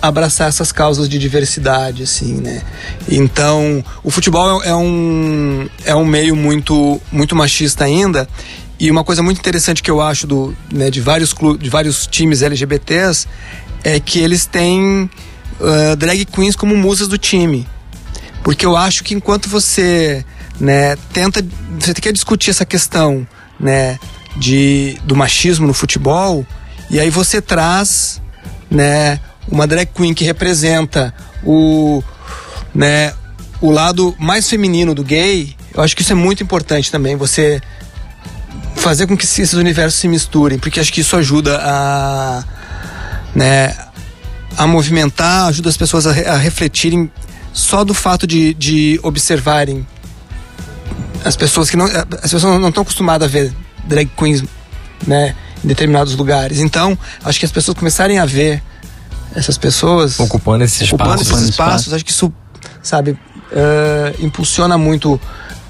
abraçar essas causas de diversidade, assim, né? Então, o futebol é um, é um meio muito, muito machista ainda. E uma coisa muito interessante que eu acho do, né, de, vários de vários times LGBTs é que eles têm uh, drag queens como musas do time. Porque eu acho que enquanto você né, tenta. Você quer discutir essa questão né, de, do machismo no futebol, e aí você traz né, uma drag queen que representa o, né, o lado mais feminino do gay, eu acho que isso é muito importante também. Você fazer com que esses universos se misturem, porque acho que isso ajuda a, né, a movimentar, ajuda as pessoas a, a refletirem só do fato de, de observarem. As pessoas que não as pessoas não estão acostumadas a ver drag queens, né, em determinados lugares. Então, acho que as pessoas começarem a ver essas pessoas ocupando esses ocupando espaços, esses espaços, acho que isso, sabe, uh, impulsiona muito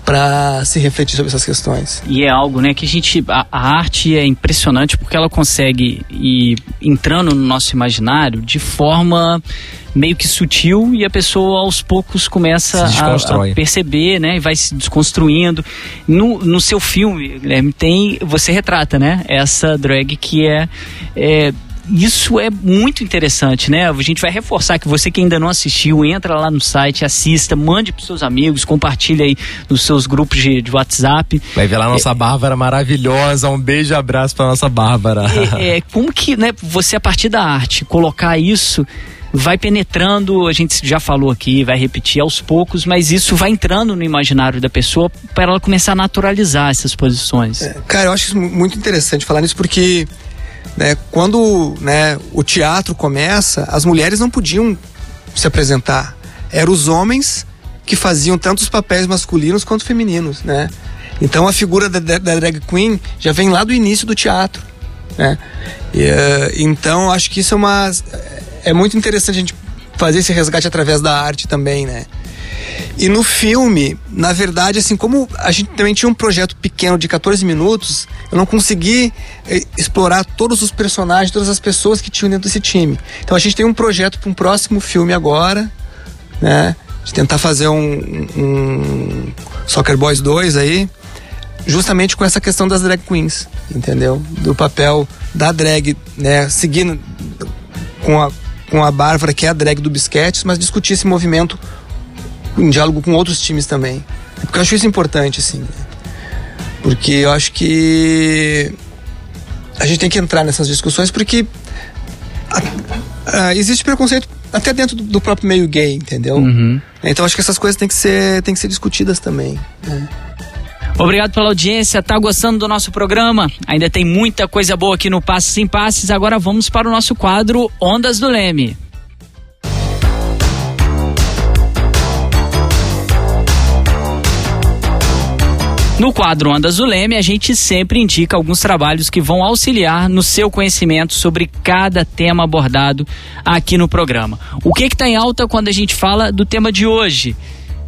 para se refletir sobre essas questões. E é algo, né, que a gente a, a, arte é impressionante porque ela consegue ir entrando no nosso imaginário de forma meio que sutil e a pessoa aos poucos começa a, a, perceber, né, e vai se desconstruindo. No, no seu filme, Guilherme, tem você retrata, né, essa drag que é, é isso é muito interessante, né? A gente vai reforçar que você que ainda não assistiu, entra lá no site, assista, mande para seus amigos, compartilhe aí nos seus grupos de, de WhatsApp. Vai ver lá a nossa é, Bárbara maravilhosa, um beijo e abraço para nossa Bárbara. É, é, como que, né, você a partir da arte colocar isso vai penetrando, a gente já falou aqui, vai repetir aos poucos, mas isso vai entrando no imaginário da pessoa para ela começar a naturalizar essas posições. É, cara, eu acho isso muito interessante falar nisso porque né, quando né, o teatro começa, as mulheres não podiam se apresentar. Eram os homens que faziam tanto os papéis masculinos quanto femininos, né? Então a figura da, da drag queen já vem lá do início do teatro, né? E, uh, então acho que isso é uma é muito interessante a gente fazer esse resgate através da arte também, né? E no filme, na verdade, assim, como a gente também tinha um projeto pequeno de 14 minutos, eu não consegui eh, explorar todos os personagens, todas as pessoas que tinham dentro desse time. Então a gente tem um projeto para um próximo filme agora, né? De tentar fazer um, um Soccer Boys 2 aí, justamente com essa questão das drag queens, entendeu? Do papel da drag, né? Seguindo com a, com a Bárbara, que é a drag do Bisquetes, mas discutir esse movimento em diálogo com outros times também. Porque eu acho isso importante, assim. Porque eu acho que a gente tem que entrar nessas discussões porque a, a, existe preconceito até dentro do, do, próprio meio gay, entendeu? Uhum. Então acho que essas coisas têm que ser, têm que ser discutidas também. Né? Obrigado pela audiência. Tá gostando do nosso programa? Ainda tem muita coisa boa aqui no Passes em Passes. Agora vamos para o nosso quadro Ondas do Leme. No quadro Ondas do Leme, a gente sempre indica alguns trabalhos que vão auxiliar no seu conhecimento sobre cada tema abordado aqui no programa. O que está em alta quando a gente fala do tema de hoje?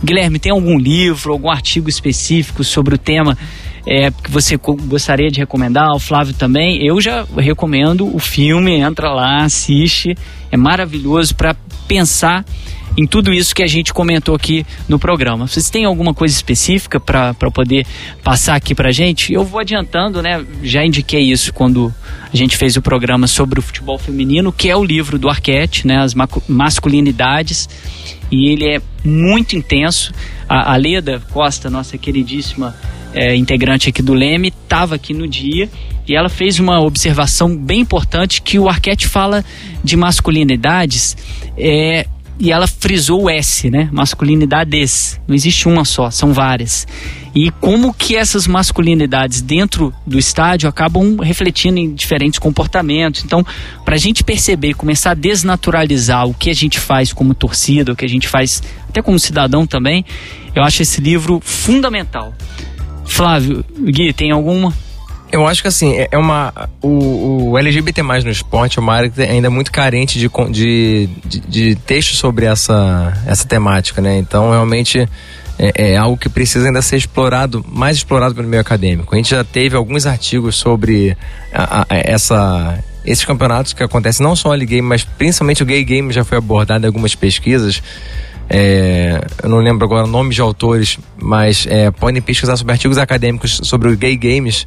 Guilherme, tem algum livro, algum artigo específico sobre o tema é, que você gostaria de recomendar? O Flávio também. Eu já recomendo o filme, entra lá, assiste. É maravilhoso para pensar em tudo isso que a gente comentou aqui no programa. Vocês têm alguma coisa específica para poder passar aqui para gente? Eu vou adiantando, né? Já indiquei isso quando a gente fez o programa sobre o futebol feminino, que é o livro do Arquette, né? As masculinidades. E ele é muito intenso. A, a Leda Costa, nossa queridíssima é, integrante aqui do Leme, estava aqui no dia e ela fez uma observação bem importante que o Arquette fala de masculinidades é, e ela frisou o S, né? Masculinidades. Não existe uma só, são várias. E como que essas masculinidades dentro do estádio acabam refletindo em diferentes comportamentos. Então, para a gente perceber e começar a desnaturalizar o que a gente faz como torcida, o que a gente faz até como cidadão também, eu acho esse livro fundamental. Flávio, Gui, tem alguma? Eu acho que assim, é, é uma. O, o LGBT no esporte é uma área ainda muito carente de, de, de, de texto sobre essa, essa temática, né? Então, realmente. É, é, algo que precisa ainda ser explorado, mais explorado pelo meio acadêmico. A gente já teve alguns artigos sobre a, a, essa, esses campeonatos que acontecem não só o Game, mas principalmente o Gay Game já foi abordado em algumas pesquisas. É, eu não lembro agora nomes de autores, mas é, podem pesquisar sobre artigos acadêmicos sobre o gay games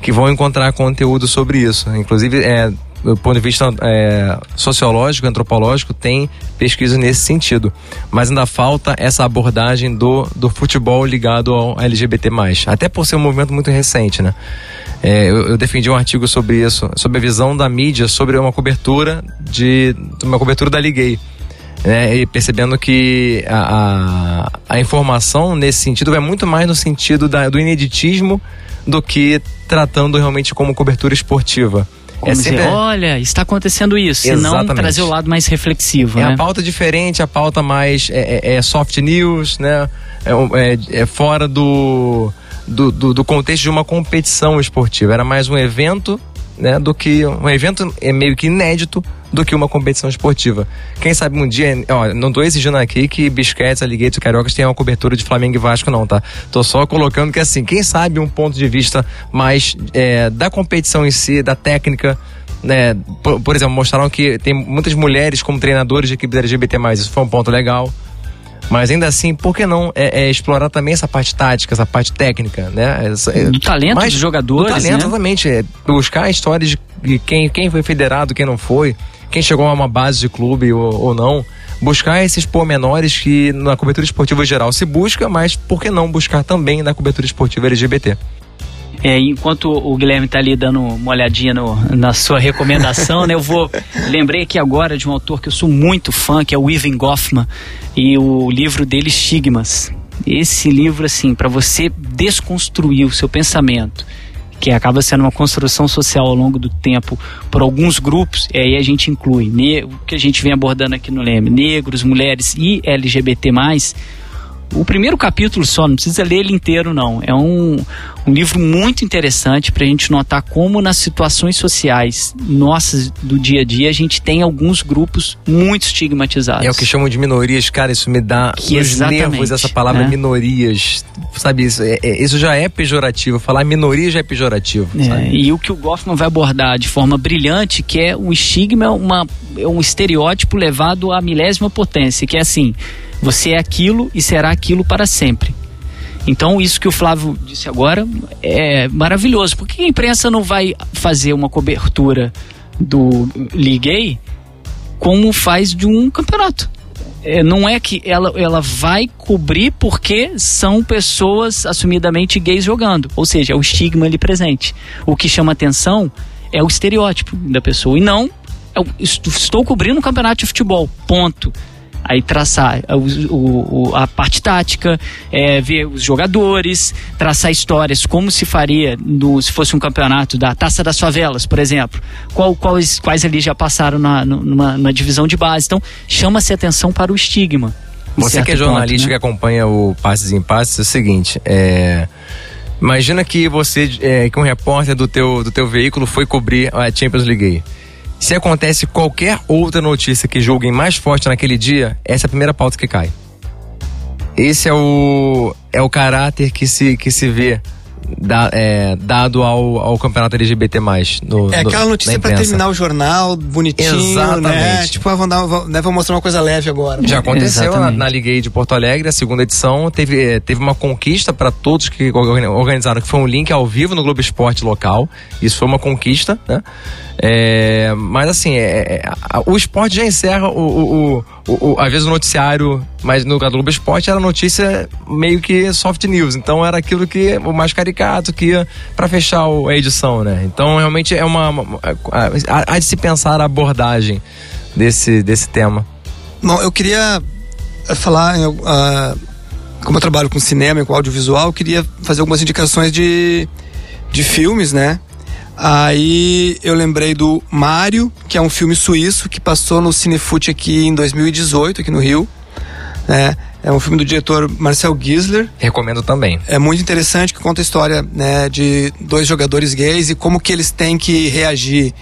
que vão encontrar conteúdo sobre isso. Inclusive, é, do ponto de vista é, sociológico, antropológico, tem pesquisa nesse sentido. Mas ainda falta essa abordagem do, do futebol ligado ao LGBT. Até por ser um movimento muito recente, né? É, eu, eu, defendi um artigo sobre isso, sobre a visão da mídia, sobre uma cobertura de uma cobertura da Liguei. Né, e percebendo que a, a, a, informação nesse sentido vai muito mais no sentido da, do ineditismo do que tratando realmente como cobertura esportiva. Como é sempre... dizer, olha, está acontecendo isso, e não trazer o lado mais reflexivo. É né? a pauta diferente, a pauta mais é, é, é soft news, né? É, é, é fora do do, do, do contexto de uma competição esportiva. Era mais um evento né, do que um evento é meio que inédito do que uma competição esportiva. Quem sabe um dia, ó, não tô exigindo aqui que Bisquetes, Alligators e Cariocas tenham uma cobertura de Flamengo e Vasco não, tá? Tô só colocando que assim, quem sabe um ponto de vista mais é, da competição em si, da técnica, né? Por, por, exemplo, mostraram que tem muitas mulheres como treinadores de equipes LGBT+, isso foi um ponto legal. Mas ainda assim, por que não é, é explorar também essa parte tática, essa parte técnica, né? Essa, é, do talento mais, dos jogadores, do talento, né? exatamente. É, buscar histórias de quem, quem foi federado, quem não foi, quem chegou a uma base de clube ou, ou não. Buscar esses pormenores que na cobertura esportiva geral se busca, mas por que não buscar também na cobertura esportiva LGBT? É, enquanto o Guilherme está ali dando uma olhadinha no, na sua recomendação, né, eu vou. Lembrei aqui agora de um autor que eu sou muito fã, que é o Ivan Goffman, e o livro dele, Estigmas. Esse livro, assim, para você desconstruir o seu pensamento, que acaba sendo uma construção social ao longo do tempo por alguns grupos, e aí a gente inclui o que a gente vem abordando aqui no Leme, negros, mulheres e LGBT+, o primeiro capítulo só, não precisa ler ele inteiro, não. É um, um livro muito interessante para a gente notar como nas situações sociais nossas do dia a dia a gente tem alguns grupos muito estigmatizados. É o que chamam de minorias, cara, isso me dá que os nervos essa palavra né? minorias. Sabe, isso, é, é, isso já é pejorativo. Falar minoria já é pejorativo. É, e o que o Goffman vai abordar de forma brilhante, que é o estigma, uma, é um estereótipo levado à milésima potência, que é assim você é aquilo e será aquilo para sempre. Então, isso que o Flávio disse agora é maravilhoso. Por que a imprensa não vai fazer uma cobertura do Liguei como faz de um campeonato? É, não é que ela, ela vai cobrir porque são pessoas assumidamente gays jogando. Ou seja, é o estigma ali presente. O que chama atenção é o estereótipo da pessoa. E não, eu estou cobrindo um campeonato de futebol. Ponto aí traçar o, o, a parte tática, é, ver os jogadores, traçar histórias, como se faria no, se fosse um campeonato da Taça das Favelas, por exemplo. Qual, quais, quais ali já passaram na, numa, numa divisão de base. Então, chama-se atenção para o estigma. Você que é jornalista ponto, né? que acompanha o Passes em Passes, é o seguinte, é... Imagina que você, é, que um repórter do teu, do teu veículo foi cobrir a Champions League se acontece qualquer outra notícia que julguem mais forte naquele dia, essa é a primeira pauta que cai. Esse é o, é o caráter que se, que se vê da, é, dado ao, ao campeonato LGBT. No, é aquela notícia para terminar o jornal, bonitinho, né? Exatamente. né? Tipo, ah, vão, dar, vão, né, vão mostrar uma coisa leve agora. Já aconteceu na, na Liga de Porto Alegre, a segunda edição, teve, é, teve uma conquista para todos que organizaram, que foi um link ao vivo no Globo Esporte local. Isso foi uma conquista, né? É, mas assim, é, é o esporte já encerra o, o, o, o, às vezes o noticiário, mas no Globo Esporte era notícia meio que soft news, então era aquilo que o mais caricato que ia para fechar a edição, né? Então realmente é uma, uma há de se pensar a abordagem desse desse tema. Bom, eu queria eh, falar, uh, como eu trabalho com cinema e com audiovisual, eu queria fazer algumas indicações de, de filmes, né? Aí eu lembrei do Mário, que é um filme suíço que passou no Cinefute aqui em 2018, aqui no Rio. Né? É um filme do diretor Marcel Gisler. Recomendo também. É muito interessante que conta a história né, de dois jogadores gays e como que eles têm que reagir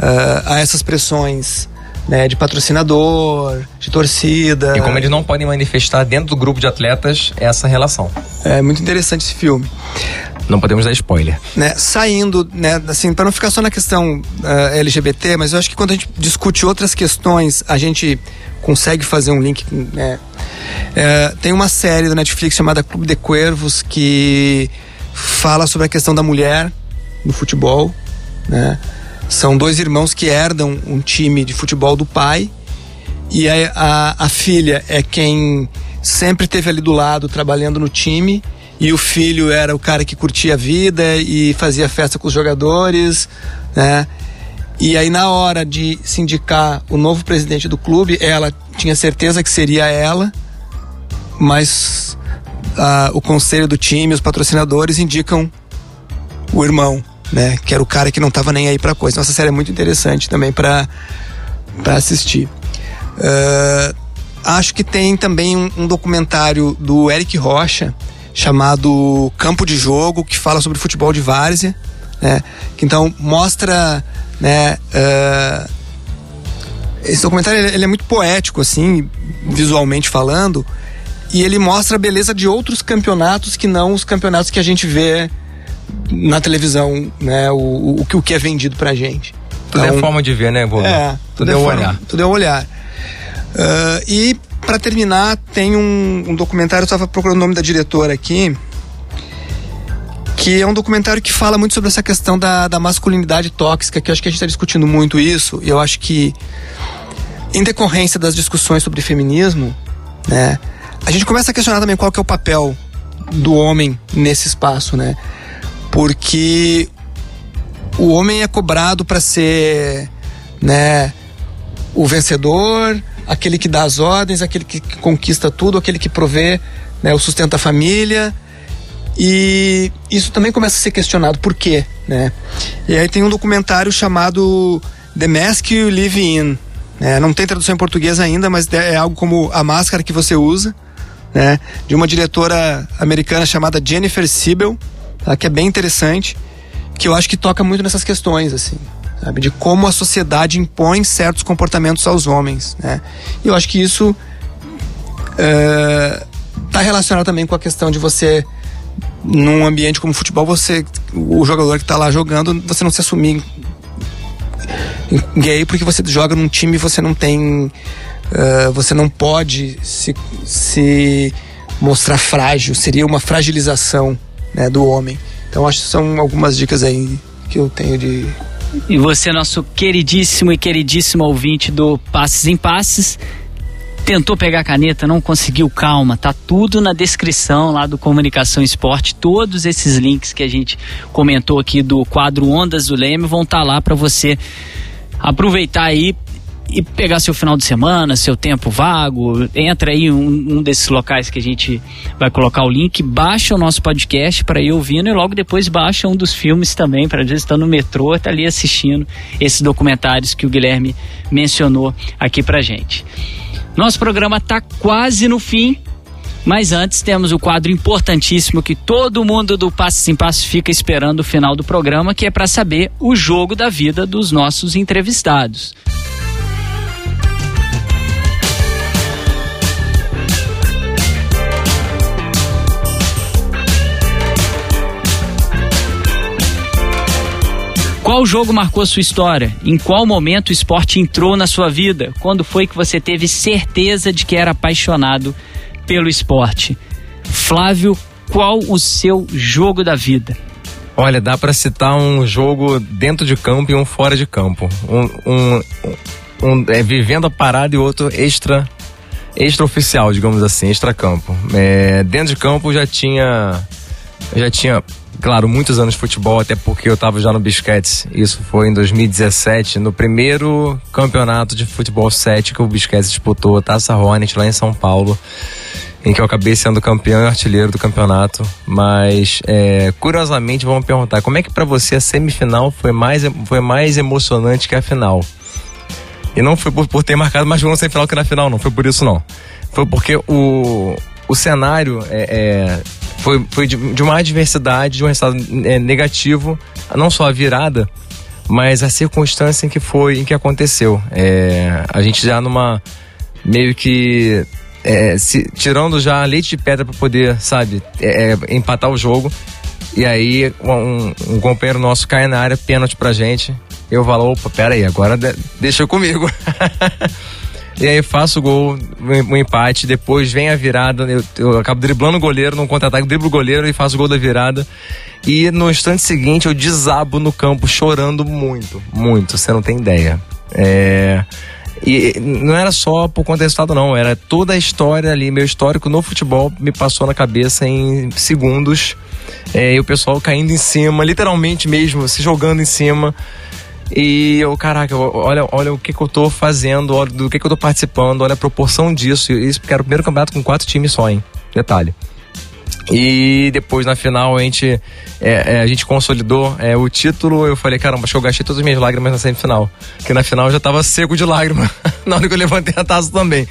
uh, a essas pressões né, de patrocinador, de torcida. E como eles não podem manifestar dentro do grupo de atletas essa relação. É muito interessante esse filme. Não podemos dar spoiler. Né, saindo, né, assim, para não ficar só na questão uh, eh, LGBT, mas eu acho que quando a gente discute outras questões, a gente consegue fazer um link. Né? É, tem uma série da Netflix chamada Clube de Cuervos que fala sobre a questão da mulher no futebol, né? São dois irmãos que herdam um time de futebol do pai e a, a, a filha é quem sempre teve ali do lado trabalhando no time e o filho era o cara que curtia a vida e fazia festa com os jogadores, né? E aí na hora de se indicar o novo presidente do clube, ela tinha certeza que seria ela, mas uh, o conselho do time, os patrocinadores indicam o irmão, né? Que era o cara que não estava nem aí para coisa. Nossa série é muito interessante também para assistir. Uh, acho que tem também um, um, documentário do Eric Rocha chamado Campo de Jogo que fala sobre futebol de várzea, né? Então mostra, né? Uh, esse documentário ele é muito poético assim, visualmente falando, e ele mostra a beleza de outros campeonatos que não os campeonatos que a gente vê na televisão, né? O, o, o que é vendido pra gente. Tudo então, é forma de ver, né, Bobo? É, tudo, tudo é, é forma, olhar. Tudo é olhar. Uh, e para terminar, tem um, um documentário, eu estava procurando o nome da diretora aqui, que é um documentário que fala muito sobre essa questão da, da masculinidade tóxica, que eu acho que a gente está discutindo muito isso, e eu acho que, em decorrência das discussões sobre feminismo, né, a gente começa a questionar também qual que é o papel do homem nesse espaço, né? Porque o homem é cobrado para ser, né, o vencedor, aquele que dá as ordens, aquele que conquista tudo, aquele que provê né, o sustento da família. E isso também começa a ser questionado. Por quê? Né? E aí tem um documentário chamado The Mask You Live In. Né? Não tem tradução em português ainda, mas é algo como A Máscara que Você Usa. Né? De uma diretora americana chamada Jennifer Siebel, tá? que é bem interessante, que eu acho que toca muito nessas questões, assim sabe? De como a sociedade impõe certos comportamentos aos homens, né? E eu acho que isso está é, relacionado também com a questão de você num ambiente como futebol, você o jogador que está lá jogando, você não se assumir gay porque você joga num time e você não tem uh, você não pode se, se mostrar frágil, seria uma fragilização né, do homem. Então acho que são algumas dicas aí que eu tenho de e você, nosso queridíssimo e queridíssimo ouvinte do Passes em Passes, tentou pegar a caneta, não conseguiu, calma, tá tudo na descrição lá do Comunicação Esporte. Todos esses links que a gente comentou aqui do quadro Ondas do Leme vão estar tá lá para você aproveitar aí e pegar seu final de semana, seu tempo vago, entra aí um, um desses locais que a gente vai colocar o link, baixa o nosso podcast para ir ouvindo e logo depois baixa um dos filmes também, para vezes estar no metrô, tá ali assistindo esses documentários que o Guilherme mencionou aqui pra gente. Nosso programa tá quase no fim, mas antes temos o quadro importantíssimo que todo mundo do Passe em Passo fica esperando o final do programa, que é para saber o jogo da vida dos nossos entrevistados. Qual jogo marcou sua história? Em qual momento o esporte entrou na sua vida? Quando foi que você teve certeza de que era apaixonado pelo esporte? Flávio, qual o seu jogo da vida? Olha, dá para citar um jogo dentro de campo e um fora de campo. Um, um, um é, vivendo a parada e outro extra extraoficial, digamos assim, extra-campo. É, dentro de campo já tinha já tinha claro, muitos anos de futebol, até porque eu estava já no Bisquetes. Isso foi em 2017, no primeiro campeonato de futebol 7 que o Bisquetes disputou, Taça Hornet, lá em São Paulo, em que eu acabei sendo campeão e artilheiro do campeonato. Mas, é, curiosamente, vamos perguntar, como é que para você a semifinal foi mais, foi mais emocionante que a final? E não foi por, por ter marcado mais gol na semifinal que na final, não foi por isso não. Foi porque o, o cenário é, é foi, foi de, de, uma adversidade, de um resultado é, negativo, não só a virada, mas a circunstância em que foi, em que aconteceu. É, a gente já numa meio que é, se, tirando já leite de pedra para poder, sabe, é, é, empatar o jogo. E aí um, um, companheiro nosso cai na área, pênalti pra gente. Eu falo, opa, pera aí, agora de, deixa comigo. E aí faço o gol, um empate, depois vem a virada, eu, eu acabo driblando o goleiro num contra-ataque, driblo o goleiro e faço o gol da virada. E no instante seguinte eu desabo no campo chorando muito, muito, você não tem ideia. É, e não era só por conta do resultado, não. Era toda a história ali, meu histórico no futebol me passou na cabeça em segundos. É, e o pessoal caindo em cima, literalmente mesmo, se jogando em cima. E eu, caraca, olha, olha o que, que eu tô fazendo, olha do que, que eu tô participando, olha a proporção disso. Isso porque era o primeiro campeonato com quatro times só, hein? Detalhe. E depois na final a gente, é, é, a gente consolidou é, o título. Eu falei, caramba, acho que eu gastei todas as minhas lágrimas na semifinal. Que na final eu já tava seco de lágrima. na hora que eu levantei a taça também.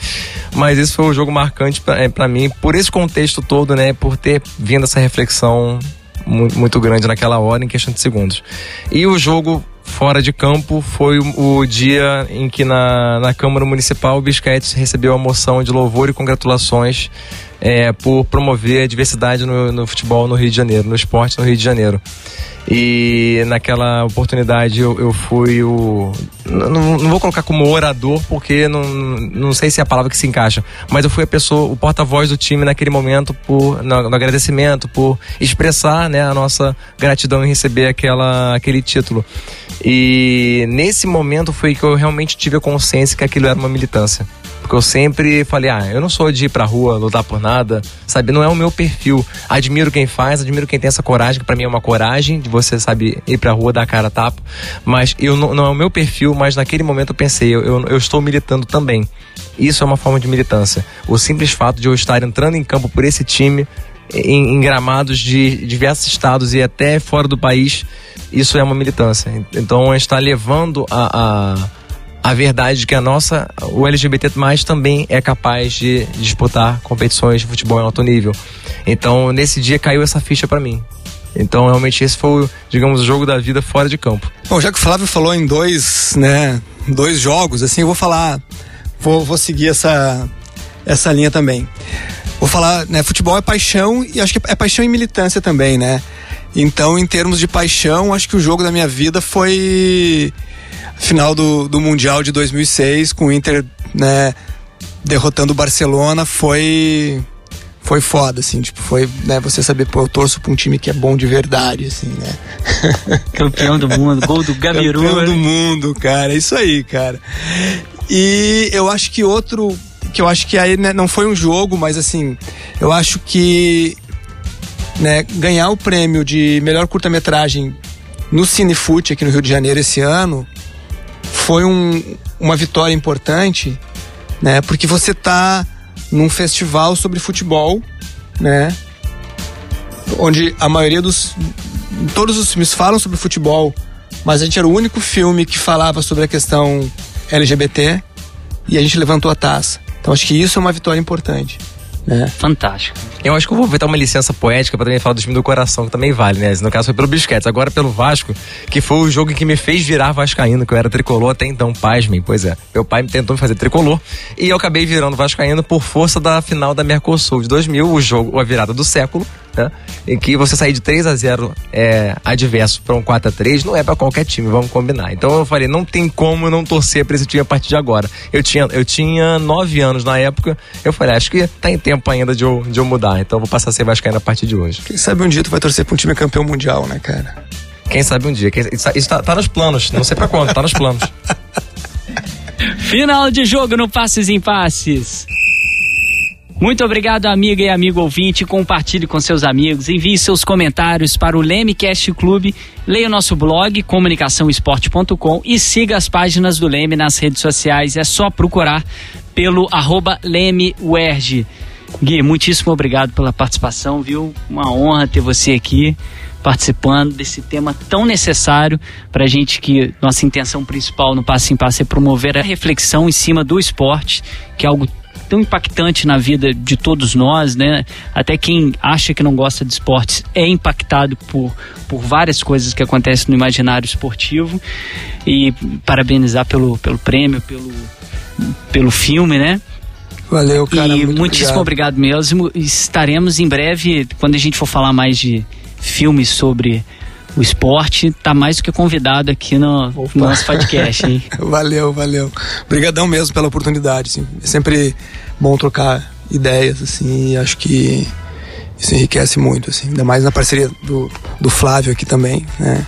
Mas esse foi o jogo marcante para é, mim, por esse contexto todo, né? Por ter vindo essa reflexão muito grande naquela hora, em questão de segundos. E o jogo fora de campo foi o, dia em que na, na Câmara Municipal o Bisquete recebeu a moção de louvor e congratulações é, por promover a diversidade no, no, futebol no Rio de Janeiro, no esporte no Rio de Janeiro. E naquela oportunidade eu, eu fui o. Não, não, vou colocar como orador, porque não, não sei se é a palavra que se encaixa, mas eu fui a pessoa, o porta-voz do time naquele momento, por, no, no, agradecimento, por expressar né, a nossa gratidão em receber aquela, aquele título. E nesse momento foi que eu realmente tive a consciência que aquilo era uma militância. Porque eu sempre falei, ah, eu não sou de ir pra rua lutar por nada, sabe? Não é o meu perfil. Admiro quem faz, admiro quem tem essa coragem, que pra mim é uma coragem de você, sabe, ir pra rua, dar cara a tapa. Mas eu não, não é o meu perfil, mas naquele momento eu pensei, eu, eu, eu estou militando também. Isso é uma forma de militância. O simples fato de eu estar entrando em campo por esse time, em, em, gramados de diversos estados e até fora do país, isso é uma militância. Então, a gente está levando a, a verdade de que a nossa, o LGBT também é capaz de disputar competições de futebol em alto nível. Então, nesse dia caiu essa ficha para mim. Então, realmente, esse foi, digamos, o jogo da vida fora de campo. Bom, já que o Flávio falou em dois, né, dois jogos, assim, eu vou falar, vou, vou seguir essa, essa linha também. Vou falar, né, futebol é paixão e acho que é paixão e militância também, né? Então, em termos de paixão, acho que o jogo da minha vida foi final do, do Mundial de 2006 com o Inter, né, derrotando o Barcelona foi foi foda, assim, tipo, foi, né, você saber, pô, eu torço pra um time que é bom de verdade, assim, né? Campeão do mundo, gol do Gabiru. Campeão do mundo, cara, é isso aí, cara. E eu acho que outro, que eu acho que aí, né, não foi um jogo, mas assim, eu acho que, né, ganhar o prêmio de melhor curta-metragem no Cinefute aqui no Rio de Janeiro esse ano, foi um, uma vitória importante, né? Porque você tá num festival sobre futebol, né? Onde a maioria dos todos os filmes falam sobre futebol, mas a gente era o único filme que falava sobre a questão LGBT e a gente levantou a taça. Então acho que isso é uma vitória importante. Né? Fantástico. Eu acho que eu vou aproveitar uma licença poética para também falar do time do coração, que também vale, né? No caso foi pelo Bisquetes, agora pelo Vasco, que foi o jogo que me fez virar Vascaíno, que eu era tricolor até então, pasmem, pois é. Meu pai me tentou me fazer tricolor e eu acabei virando Vascaíno por força da final da Mercosul de 2000, o jogo, a virada do século, né? Em que você sair de 3 a 0 é, adverso para um 4 a 3 não é para qualquer time, vamos combinar. Então eu falei, não tem como eu não torcer para esse time a partir de agora. Eu tinha, eu tinha 9 anos na época, eu falei, acho que tá em tempo ainda de eu, de eu mudar, então eu vou passar a ser vascaíno a partir de hoje. Quem sabe um dia tu vai torcer para um time campeão mundial, né, cara? Quem sabe um dia. Isso tá, tá nos planos, não sei para quando, tá nos planos. Final de jogo no Passes em Passes. Muito obrigado, amiga e amigo ouvinte. Compartilhe com seus amigos, envie seus comentários para o Lemecast Clube, leia o nosso blog comunicaçãoesporte.com e siga as páginas do Leme nas redes sociais. É só procurar pelo arroba LemeWerge. Gui, muitíssimo obrigado pela participação, viu? Uma honra ter você aqui participando desse tema tão necessário para a gente que nossa intenção principal no Passo em Passo é promover a reflexão em cima do esporte, que é algo tão impactante na vida de todos nós, né? Até quem acha que não gosta de esportes é impactado por, por várias coisas que acontecem no imaginário esportivo. E parabenizar pelo, pelo prêmio, pelo, pelo filme, né? Valeu, cara. E muitíssimo obrigado. obrigado mesmo. Estaremos em breve, quando a gente for falar mais de filmes sobre o esporte está mais do que convidado aqui no, no nosso podcast. Hein? valeu, valeu. Obrigadão mesmo pela oportunidade. Assim. É sempre bom trocar ideias, assim, e acho que isso enriquece muito, assim, ainda mais na parceria do, do Flávio aqui também, né?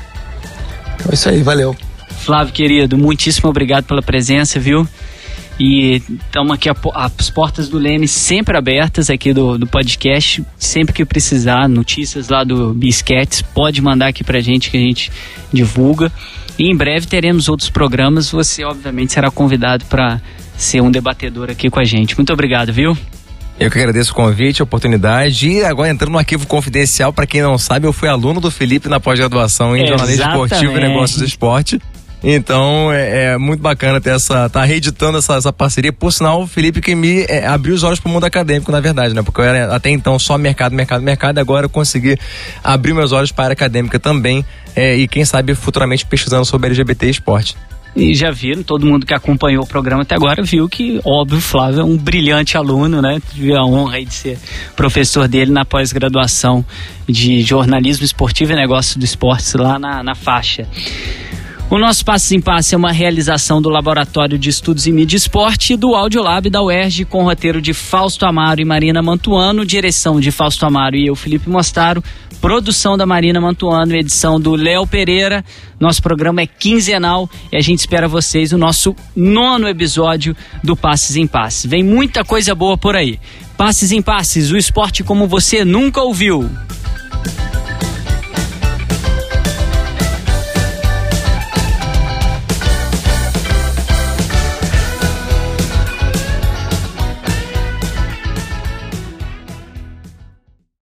Então é isso aí, valeu. Flávio, querido, muitíssimo obrigado pela presença, viu? E estamos aqui, as portas do Leme sempre abertas aqui do, do podcast. Sempre que precisar, notícias lá do Bisquetes, pode mandar aqui pra gente que a gente divulga. E em breve teremos outros programas. Você, obviamente, será convidado para ser um debatedor aqui com a gente. Muito obrigado, viu? Eu que agradeço o convite, a oportunidade. E agora entrando no arquivo confidencial, para quem não sabe, eu fui aluno do Felipe na pós-graduação em jornalismo esportivo e negócios do esporte. Então é, é, muito bacana ter essa. tá reeditando essa, essa parceria. Por sinal, o Felipe que me é, abriu os olhos para o mundo acadêmico, na verdade, né? Porque eu era até então só mercado, mercado, mercado, agora eu consegui abrir meus olhos para a área acadêmica também. É, e quem sabe futuramente pesquisando sobre LGBT e esporte. E já viram, todo mundo que acompanhou o programa até agora viu que, óbvio, Flávio é um brilhante aluno, né? Tive a honra de ser professor dele na pós-graduação de jornalismo esportivo e negócios do esporte lá na, na faixa. O nosso Passos em Passe é uma realização do Laboratório de Estudos em Mídia e Esporte e do Audiolab da UERJ, com roteiro de Fausto Amaro e Marina Mantuano, direção de Fausto Amaro e eu, Felipe Mostaro, produção da Marina Mantuano, edição do Léo Pereira. Nosso programa é quinzenal e a gente espera vocês no nosso nono episódio do Passes em Passes. Vem muita coisa boa por aí. Passes em Passes, o esporte como você nunca ouviu.